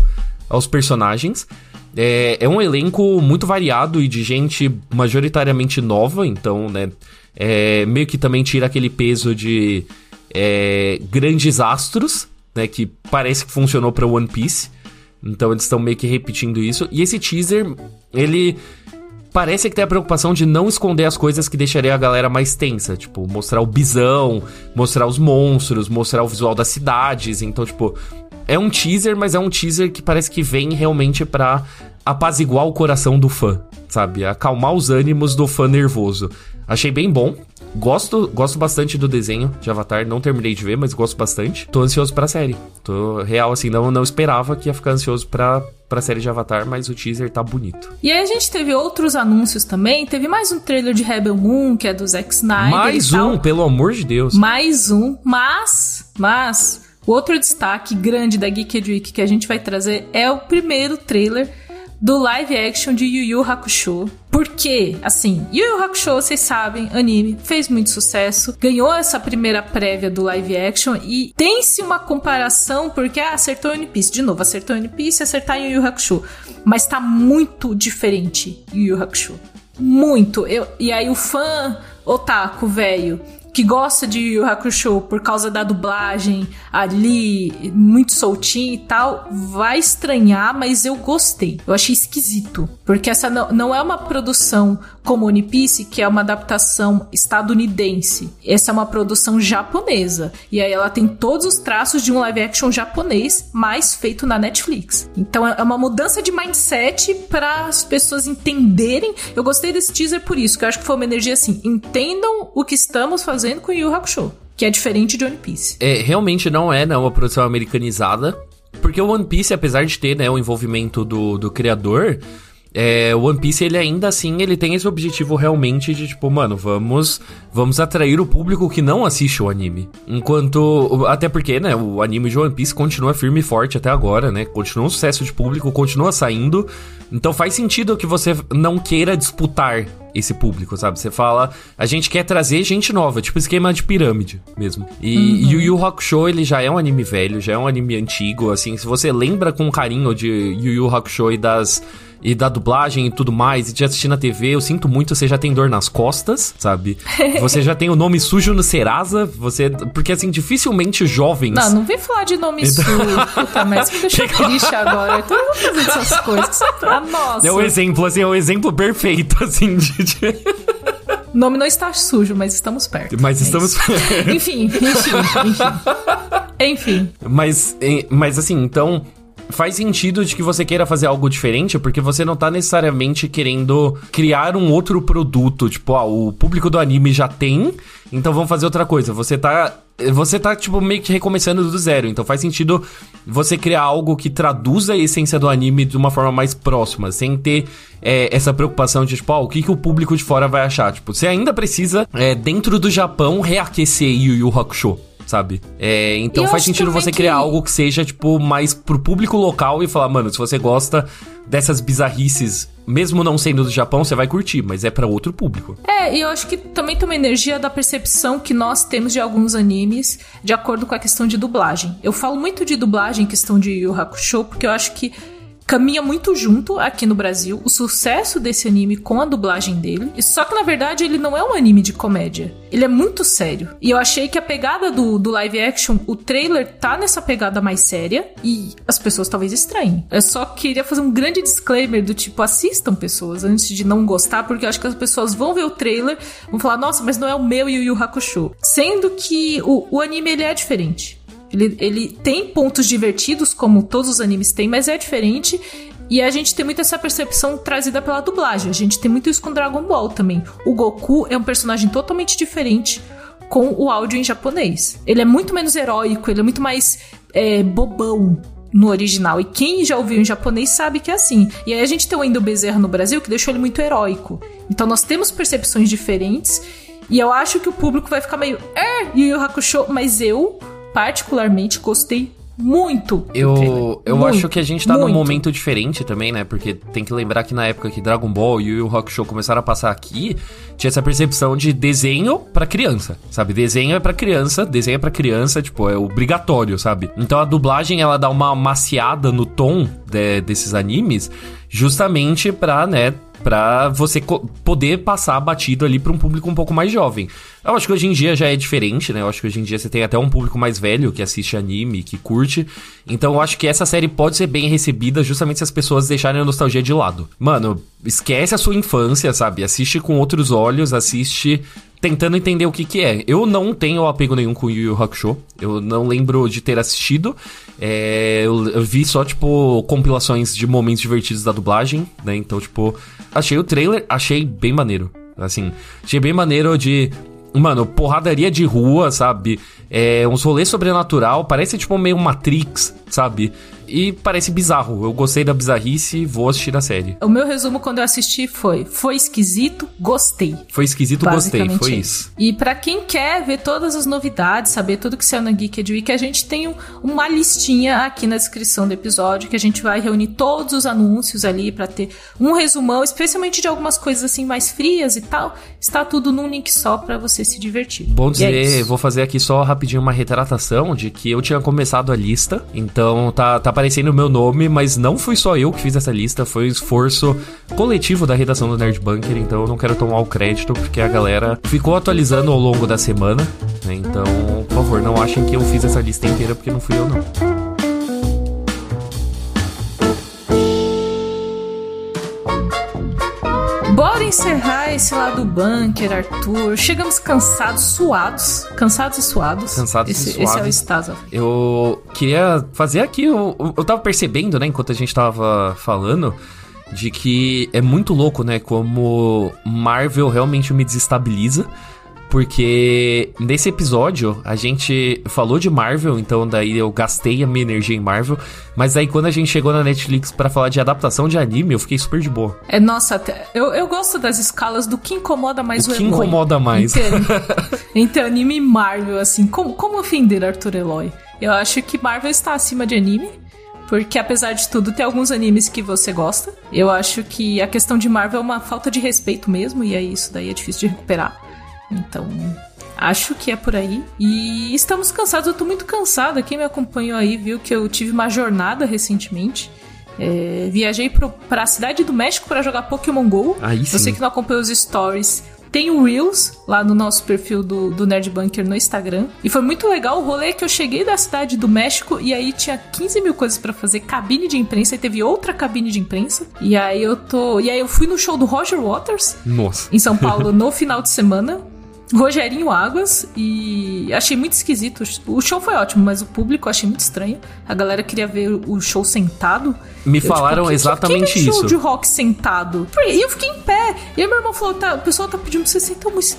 aos personagens. É, é um elenco muito variado e de gente majoritariamente nova, então, né? É, meio que também tira aquele peso de é, grandes astros, né? Que parece que funcionou para One Piece. Então eles estão meio que repetindo isso. E esse teaser, ele parece que tem a preocupação de não esconder as coisas que deixaria a galera mais tensa. Tipo, mostrar o bisão, mostrar os monstros, mostrar o visual das cidades. Então, tipo, é um teaser, mas é um teaser que parece que vem realmente pra apaziguar o coração do fã, sabe? Acalmar os ânimos do fã nervoso. Achei bem bom. Gosto, gosto bastante do desenho de Avatar. Não terminei de ver, mas gosto bastante. Tô ansioso pra série. Tô real, assim, não, não esperava que ia ficar ansioso pra, pra série de Avatar, mas o teaser tá bonito. E aí a gente teve outros anúncios também. Teve mais um trailer de Rebel Moon, que é do Zack Snyder. Mais um, pelo amor de Deus. Mais um, mas, mas, o outro destaque grande da Geek Week que a gente vai trazer é o primeiro trailer do live action de Yu Yu Hakusho. Porque, assim, Yu Yu Hakusho, vocês sabem, anime, fez muito sucesso, ganhou essa primeira prévia do live action e tem-se uma comparação, porque ah, acertou One Piece, de novo, acertou One Piece, acertar Yu Yu Hakusho. Mas tá muito diferente Yu Yu Hakusho. Muito. Eu, e aí o fã otaku velho que gosta de Yu Hakusho por causa da dublagem ali, muito soltinho e tal, vai estranhar, mas eu gostei. Eu achei esquisito. Porque essa não, não é uma produção como One Piece, que é uma adaptação estadunidense. Essa é uma produção japonesa. E aí ela tem todos os traços de um live action japonês, mas feito na Netflix. Então é uma mudança de mindset para as pessoas entenderem. Eu gostei desse teaser por isso, que eu acho que foi uma energia assim: entendam o que estamos fazendo com Yu Hakusho. Que é diferente de One Piece. É, realmente não é né, uma produção americanizada. Porque o One Piece, apesar de ter né, o envolvimento do, do criador, é, o One Piece, ele ainda assim, ele tem esse objetivo realmente de, tipo, mano, vamos vamos atrair o público que não assiste o anime. Enquanto, até porque, né, o anime de One Piece continua firme e forte até agora, né, continua um sucesso de público, continua saindo, então faz sentido que você não queira disputar esse público, sabe? Você fala, a gente quer trazer gente nova, tipo esquema de pirâmide mesmo. E uhum. Yu Yu Hakusho, ele já é um anime velho, já é um anime antigo, assim, se você lembra com carinho de Yu Yu Hakusho e das e da dublagem e tudo mais, e de assistir na TV, eu sinto muito, você já tem dor nas costas, sabe? Você já tem o nome sujo no Serasa, você. Porque assim, dificilmente jovens. Não, não vem falar de nome então... sujo, puta, mas me deixou triste agora. Então eu vou fazer essas coisas. Pra nossa. É o exemplo, assim, é o exemplo perfeito, assim, de... O nome não está sujo, mas estamos perto. Mas é estamos perto. enfim, enfim, enfim. Enfim. Mas, mas assim, então, faz sentido de que você queira fazer algo diferente, porque você não tá necessariamente querendo criar um outro produto. Tipo, ah, o público do anime já tem, então vamos fazer outra coisa. Você tá. Você tá, tipo, meio que recomeçando do zero. Então faz sentido você criar algo que traduza a essência do anime de uma forma mais próxima, sem ter é, essa preocupação de, tipo, ah, o que, que o público de fora vai achar. Tipo, você ainda precisa, é, dentro do Japão, reaquecer Yu Yu Hakusho sabe? É, então faz sentido você criar que... algo que seja, tipo, mais pro público local e falar, mano, se você gosta dessas bizarrices, mesmo não sendo do Japão, você vai curtir, mas é para outro público. É, e eu acho que também tem uma energia da percepção que nós temos de alguns animes de acordo com a questão de dublagem. Eu falo muito de dublagem em questão de Yu Hakusho, porque eu acho que caminha muito junto aqui no Brasil, o sucesso desse anime com a dublagem dele. Só que na verdade ele não é um anime de comédia. Ele é muito sério. E eu achei que a pegada do, do live action, o trailer tá nessa pegada mais séria e as pessoas talvez estranhem. Eu só queria fazer um grande disclaimer do tipo, assistam pessoas antes de não gostar, porque eu acho que as pessoas vão ver o trailer, vão falar, nossa, mas não é o meu Yu Yu Hakusho. Sendo que o, o anime ele é diferente. Ele, ele tem pontos divertidos, como todos os animes têm, mas é diferente. E a gente tem muito essa percepção trazida pela dublagem. A gente tem muito isso com Dragon Ball também. O Goku é um personagem totalmente diferente com o áudio em japonês. Ele é muito menos heróico, ele é muito mais é, bobão no original. E quem já ouviu em japonês sabe que é assim. E aí a gente tem o Endo Bezerra no Brasil que deixou ele muito heróico. Então nós temos percepções diferentes. E eu acho que o público vai ficar meio. É, Yu Yu Hakusho, mas eu particularmente gostei muito. Eu, eu muito, acho que a gente tá muito. num momento diferente também, né? Porque tem que lembrar que na época que Dragon Ball e o Rock Show começaram a passar aqui, tinha essa percepção de desenho para criança, sabe? Desenho é para criança, desenho é para criança, tipo, é obrigatório, sabe? Então a dublagem ela dá uma maciada no tom de, desses animes, justamente pra, né, para você poder passar batido ali para um público um pouco mais jovem. Eu acho que hoje em dia já é diferente, né? Eu acho que hoje em dia você tem até um público mais velho que assiste anime, que curte. Então eu acho que essa série pode ser bem recebida justamente se as pessoas deixarem a nostalgia de lado. Mano, esquece a sua infância, sabe? Assiste com outros olhos, assiste tentando entender o que que é. Eu não tenho apego nenhum com Yu Yu Hakusho. Eu não lembro de ter assistido. É, eu, eu, vi só, tipo, compilações de momentos divertidos da dublagem, né? Então, tipo, achei o trailer, achei bem maneiro. Assim, achei bem maneiro de... Mano, porradaria de rua, sabe? É, uns rolês sobrenatural, parece tipo meio Matrix, sabe? E parece bizarro. Eu gostei da bizarrice, vou assistir a série. O meu resumo quando eu assisti foi: foi esquisito, gostei. Foi esquisito, gostei, foi isso. E para quem quer ver todas as novidades, saber tudo que saiu na Geek Week, a gente tem um, uma listinha aqui na descrição do episódio que a gente vai reunir todos os anúncios ali para ter um resumão, especialmente de algumas coisas assim mais frias e tal. Está tudo num link só para você se divertir. Bom é dizer, é vou fazer aqui só rapidinho uma retratação de que eu tinha começado a lista, então tá, tá aparecendo o meu nome, mas não fui só eu que fiz essa lista, foi um esforço coletivo da redação do Nerd Bunker, então eu não quero tomar o crédito, porque a galera ficou atualizando ao longo da semana, né? Então, por favor, não achem que eu fiz essa lista inteira, porque não fui eu não. Bora encerrar esse lado bunker, Arthur. Chegamos cansados, suados. Cansados e suados. Cansados esse, e suados. Esse é o Stasa. Eu queria fazer aqui. Eu, eu tava percebendo, né, enquanto a gente tava falando, de que é muito louco, né, como Marvel realmente me desestabiliza. Porque nesse episódio a gente falou de Marvel, então daí eu gastei a minha energia em Marvel. Mas aí quando a gente chegou na Netflix para falar de adaptação de anime, eu fiquei super de boa. É, nossa, eu, eu gosto das escalas do que incomoda mais o, o que Eloy. incomoda mais. Entre, anime e Marvel, assim, como, como ofender Arthur Eloy? Eu acho que Marvel está acima de anime. Porque apesar de tudo, tem alguns animes que você gosta. Eu acho que a questão de Marvel é uma falta de respeito mesmo, e aí isso daí é difícil de recuperar. Então, acho que é por aí. E estamos cansados, eu tô muito cansada. Quem me acompanhou aí viu que eu tive uma jornada recentemente. É, viajei para a cidade do México para jogar Pokémon GO. Aí sim. Você que não acompanhou os stories, tem o Reels lá no nosso perfil do, do Nerd Bunker no Instagram. E foi muito legal o rolê que eu cheguei da cidade do México e aí tinha 15 mil coisas para fazer, cabine de imprensa, e teve outra cabine de imprensa. E aí eu tô. E aí eu fui no show do Roger Waters. Nossa. Em São Paulo no final de semana. Rogerinho Águas e achei muito esquisito. O show foi ótimo, mas o público achei muito estranho. A galera queria ver o show sentado. Me eu, tipo, falaram tipo, exatamente que, que isso. show de rock sentado. E eu fiquei em pé. E aí meu irmão falou: tá, o pessoal tá pedindo pra você sentar, mas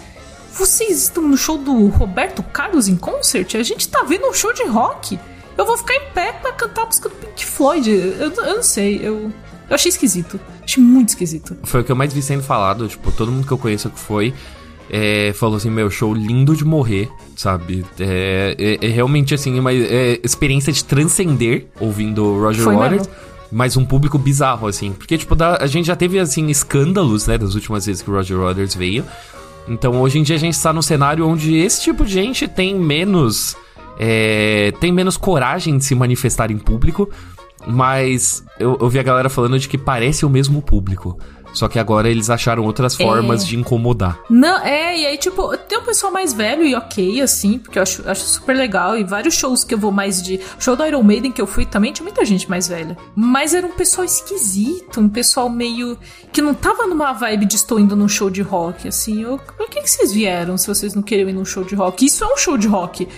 vocês estão no show do Roberto Carlos em concert? A gente tá vendo um show de rock. Eu vou ficar em pé pra cantar a música do Pink Floyd. Eu, eu não sei, eu. Eu achei esquisito. Achei muito esquisito. Foi o que eu mais vi sendo falado, tipo, todo mundo que eu conheço que foi é, falou assim, meu, show lindo de morrer, sabe? É, é, é realmente, assim, uma é, experiência de transcender ouvindo Roger Foi Waters. Mesmo. Mas um público bizarro, assim. Porque, tipo, da, a gente já teve, assim, escândalos, né? Das últimas vezes que o Roger Waters veio. Então, hoje em dia, a gente está num cenário onde esse tipo de gente tem menos... É, tem menos coragem de se manifestar em público Mas eu, eu vi a galera falando de que parece o mesmo público. Só que agora eles acharam outras é. formas de incomodar. Não, é, e aí, tipo, tem um pessoal mais velho e ok, assim, porque eu acho, acho super legal. E vários shows que eu vou mais de. O show do Iron Maiden que eu fui também tinha muita gente mais velha. Mas era um pessoal esquisito, um pessoal meio. que não tava numa vibe de estou indo num show de rock, assim. Eu, por que, que vocês vieram se vocês não queriam ir num show de rock? Isso é um show de rock.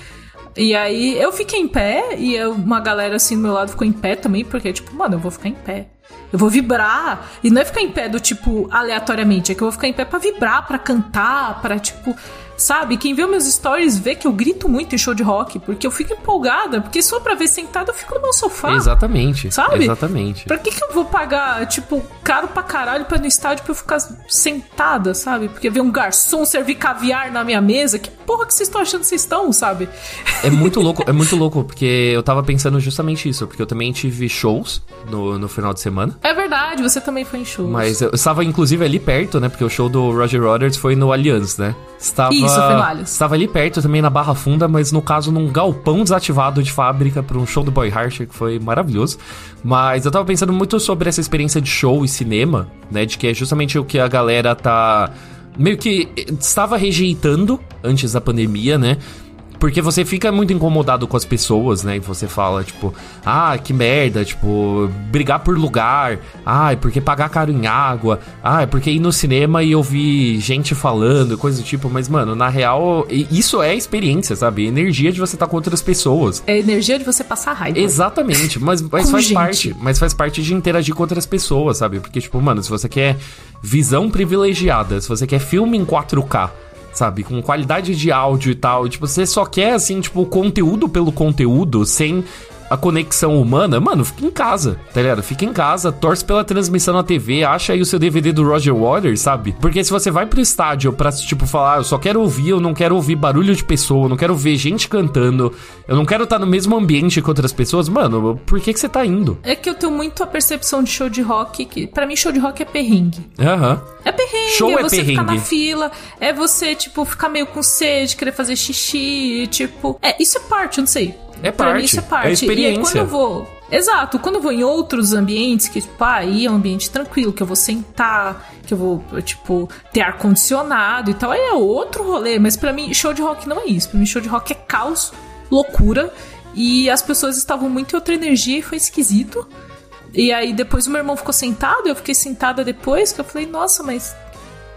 E aí eu fiquei em pé e eu, uma galera assim do meu lado ficou em pé também, porque, tipo, mano, eu vou ficar em pé. Eu vou vibrar. E não é ficar em pé do tipo aleatoriamente, é que eu vou ficar em pé para vibrar, para cantar, para tipo sabe? Quem vê meus stories vê que eu grito muito em show de rock, porque eu fico empolgada, porque só pra ver sentado eu fico no meu sofá. Exatamente. Sabe? Exatamente. Pra que, que eu vou pagar, tipo, caro pra caralho pra ir no estádio pra eu ficar sentada, sabe? Porque ver um garçom servir caviar na minha mesa, que porra que vocês estão achando que vocês estão, sabe? É muito louco, é muito louco, porque eu tava pensando justamente isso, porque eu também tive shows no, no final de semana. É verdade, você também foi em shows. Mas eu estava inclusive ali perto, né? Porque o show do Roger Waters foi no Allianz, né? Estava, Isso, foi no. Estava ali perto também na Barra Funda, mas no caso num galpão desativado de fábrica para um show do Boy Heart, que foi maravilhoso. Mas eu tava pensando muito sobre essa experiência de show e cinema, né? De que é justamente o que a galera tá meio que estava rejeitando antes da pandemia, né? Porque você fica muito incomodado com as pessoas, né? E você fala, tipo, ah, que merda, tipo, brigar por lugar, ah, porque pagar caro em água, ah, porque ir no cinema e ouvir gente falando, coisa do tipo, mas, mano, na real, isso é experiência, sabe? Energia de você estar tá com outras pessoas. É energia de você passar raiva. Exatamente, mas, mas faz gente. parte, mas faz parte de interagir com outras pessoas, sabe? Porque, tipo, mano, se você quer visão privilegiada, se você quer filme em 4K, sabe? Com qualidade de áudio e tal. Tipo, você só quer, assim, tipo, conteúdo pelo conteúdo, sem a conexão humana, mano, fica em casa, tá ligado? Fica em casa, torce pela transmissão na TV, acha aí o seu DVD do Roger Waters, sabe? Porque se você vai pro estádio pra, tipo, falar, ah, eu só quero ouvir, eu não quero ouvir barulho de pessoa, eu não quero ver gente cantando, eu não quero estar no mesmo ambiente que outras pessoas, mano, por que que você tá indo? É que eu tenho muito a percepção de show de rock, que para mim show de rock é perrengue. Aham. Uhum. É perrengue, show é, é você perrengue. ficar na fila, é você, tipo, ficar meio com sede, querer fazer xixi, tipo... É, isso é parte, eu não sei. É parte. Mim, isso é parte. É experiência. E aí, quando eu vou. Exato, quando eu vou em outros ambientes, que, tipo, ah, aí é um ambiente tranquilo, que eu vou sentar, que eu vou, tipo, ter ar-condicionado e tal, aí é outro rolê. Mas para mim, show de rock não é isso. Pra mim, show de rock é caos, loucura. E as pessoas estavam muito em outra energia e foi esquisito. E aí depois o meu irmão ficou sentado, eu fiquei sentada depois, que eu falei, nossa, mas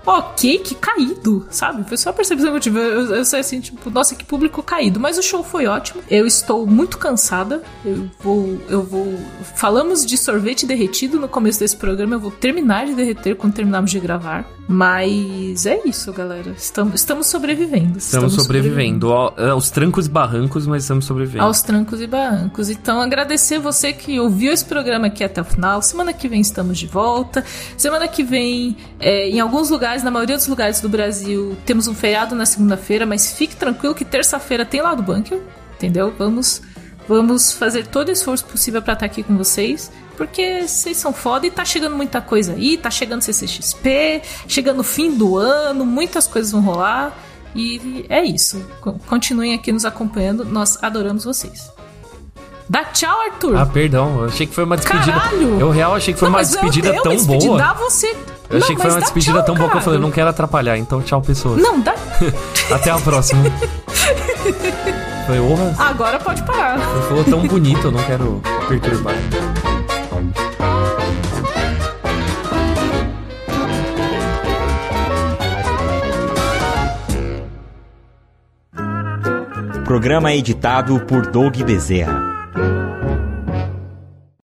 ok, que caído, sabe? Foi só a percepção que eu tive. Eu, eu sei assim, tipo, nossa, que público caído. Mas o show foi ótimo. Eu estou muito cansada. Eu vou. Eu vou. Falamos de sorvete derretido no começo desse programa. Eu vou terminar de derreter quando terminarmos de gravar. Mas é isso, galera. Estamos, estamos sobrevivendo. Estamos, estamos sobrevivendo. sobrevivendo. Aos trancos e barrancos, mas estamos sobrevivendo. Aos trancos e barrancos. Então, agradecer você que ouviu esse programa aqui até o final. Semana que vem estamos de volta. Semana que vem, é, em alguns lugares, na maioria dos lugares do Brasil, temos um feriado na segunda-feira, mas fique tranquilo que terça-feira tem lá do bunker. Entendeu? Vamos. Vamos fazer todo o esforço possível para estar aqui com vocês. Porque vocês são foda e tá chegando muita coisa aí, tá chegando CCXP, chegando o fim do ano, muitas coisas vão rolar. E é isso. Continuem aqui nos acompanhando, nós adoramos vocês. Dá tchau, Arthur. Ah, perdão. Eu achei que foi uma despedida. Caralho! Eu real achei que foi não, uma despedida eu, eu tão boa. Dá você. Eu não, achei que foi uma despedida tchau, tão boa que eu falei, não quero atrapalhar, então tchau, pessoas. Não, dá. Até a próxima. Foi honra. Agora pode parar. Você falou tão bonito, eu não quero perturbar. Programa editado por Doug Bezerra.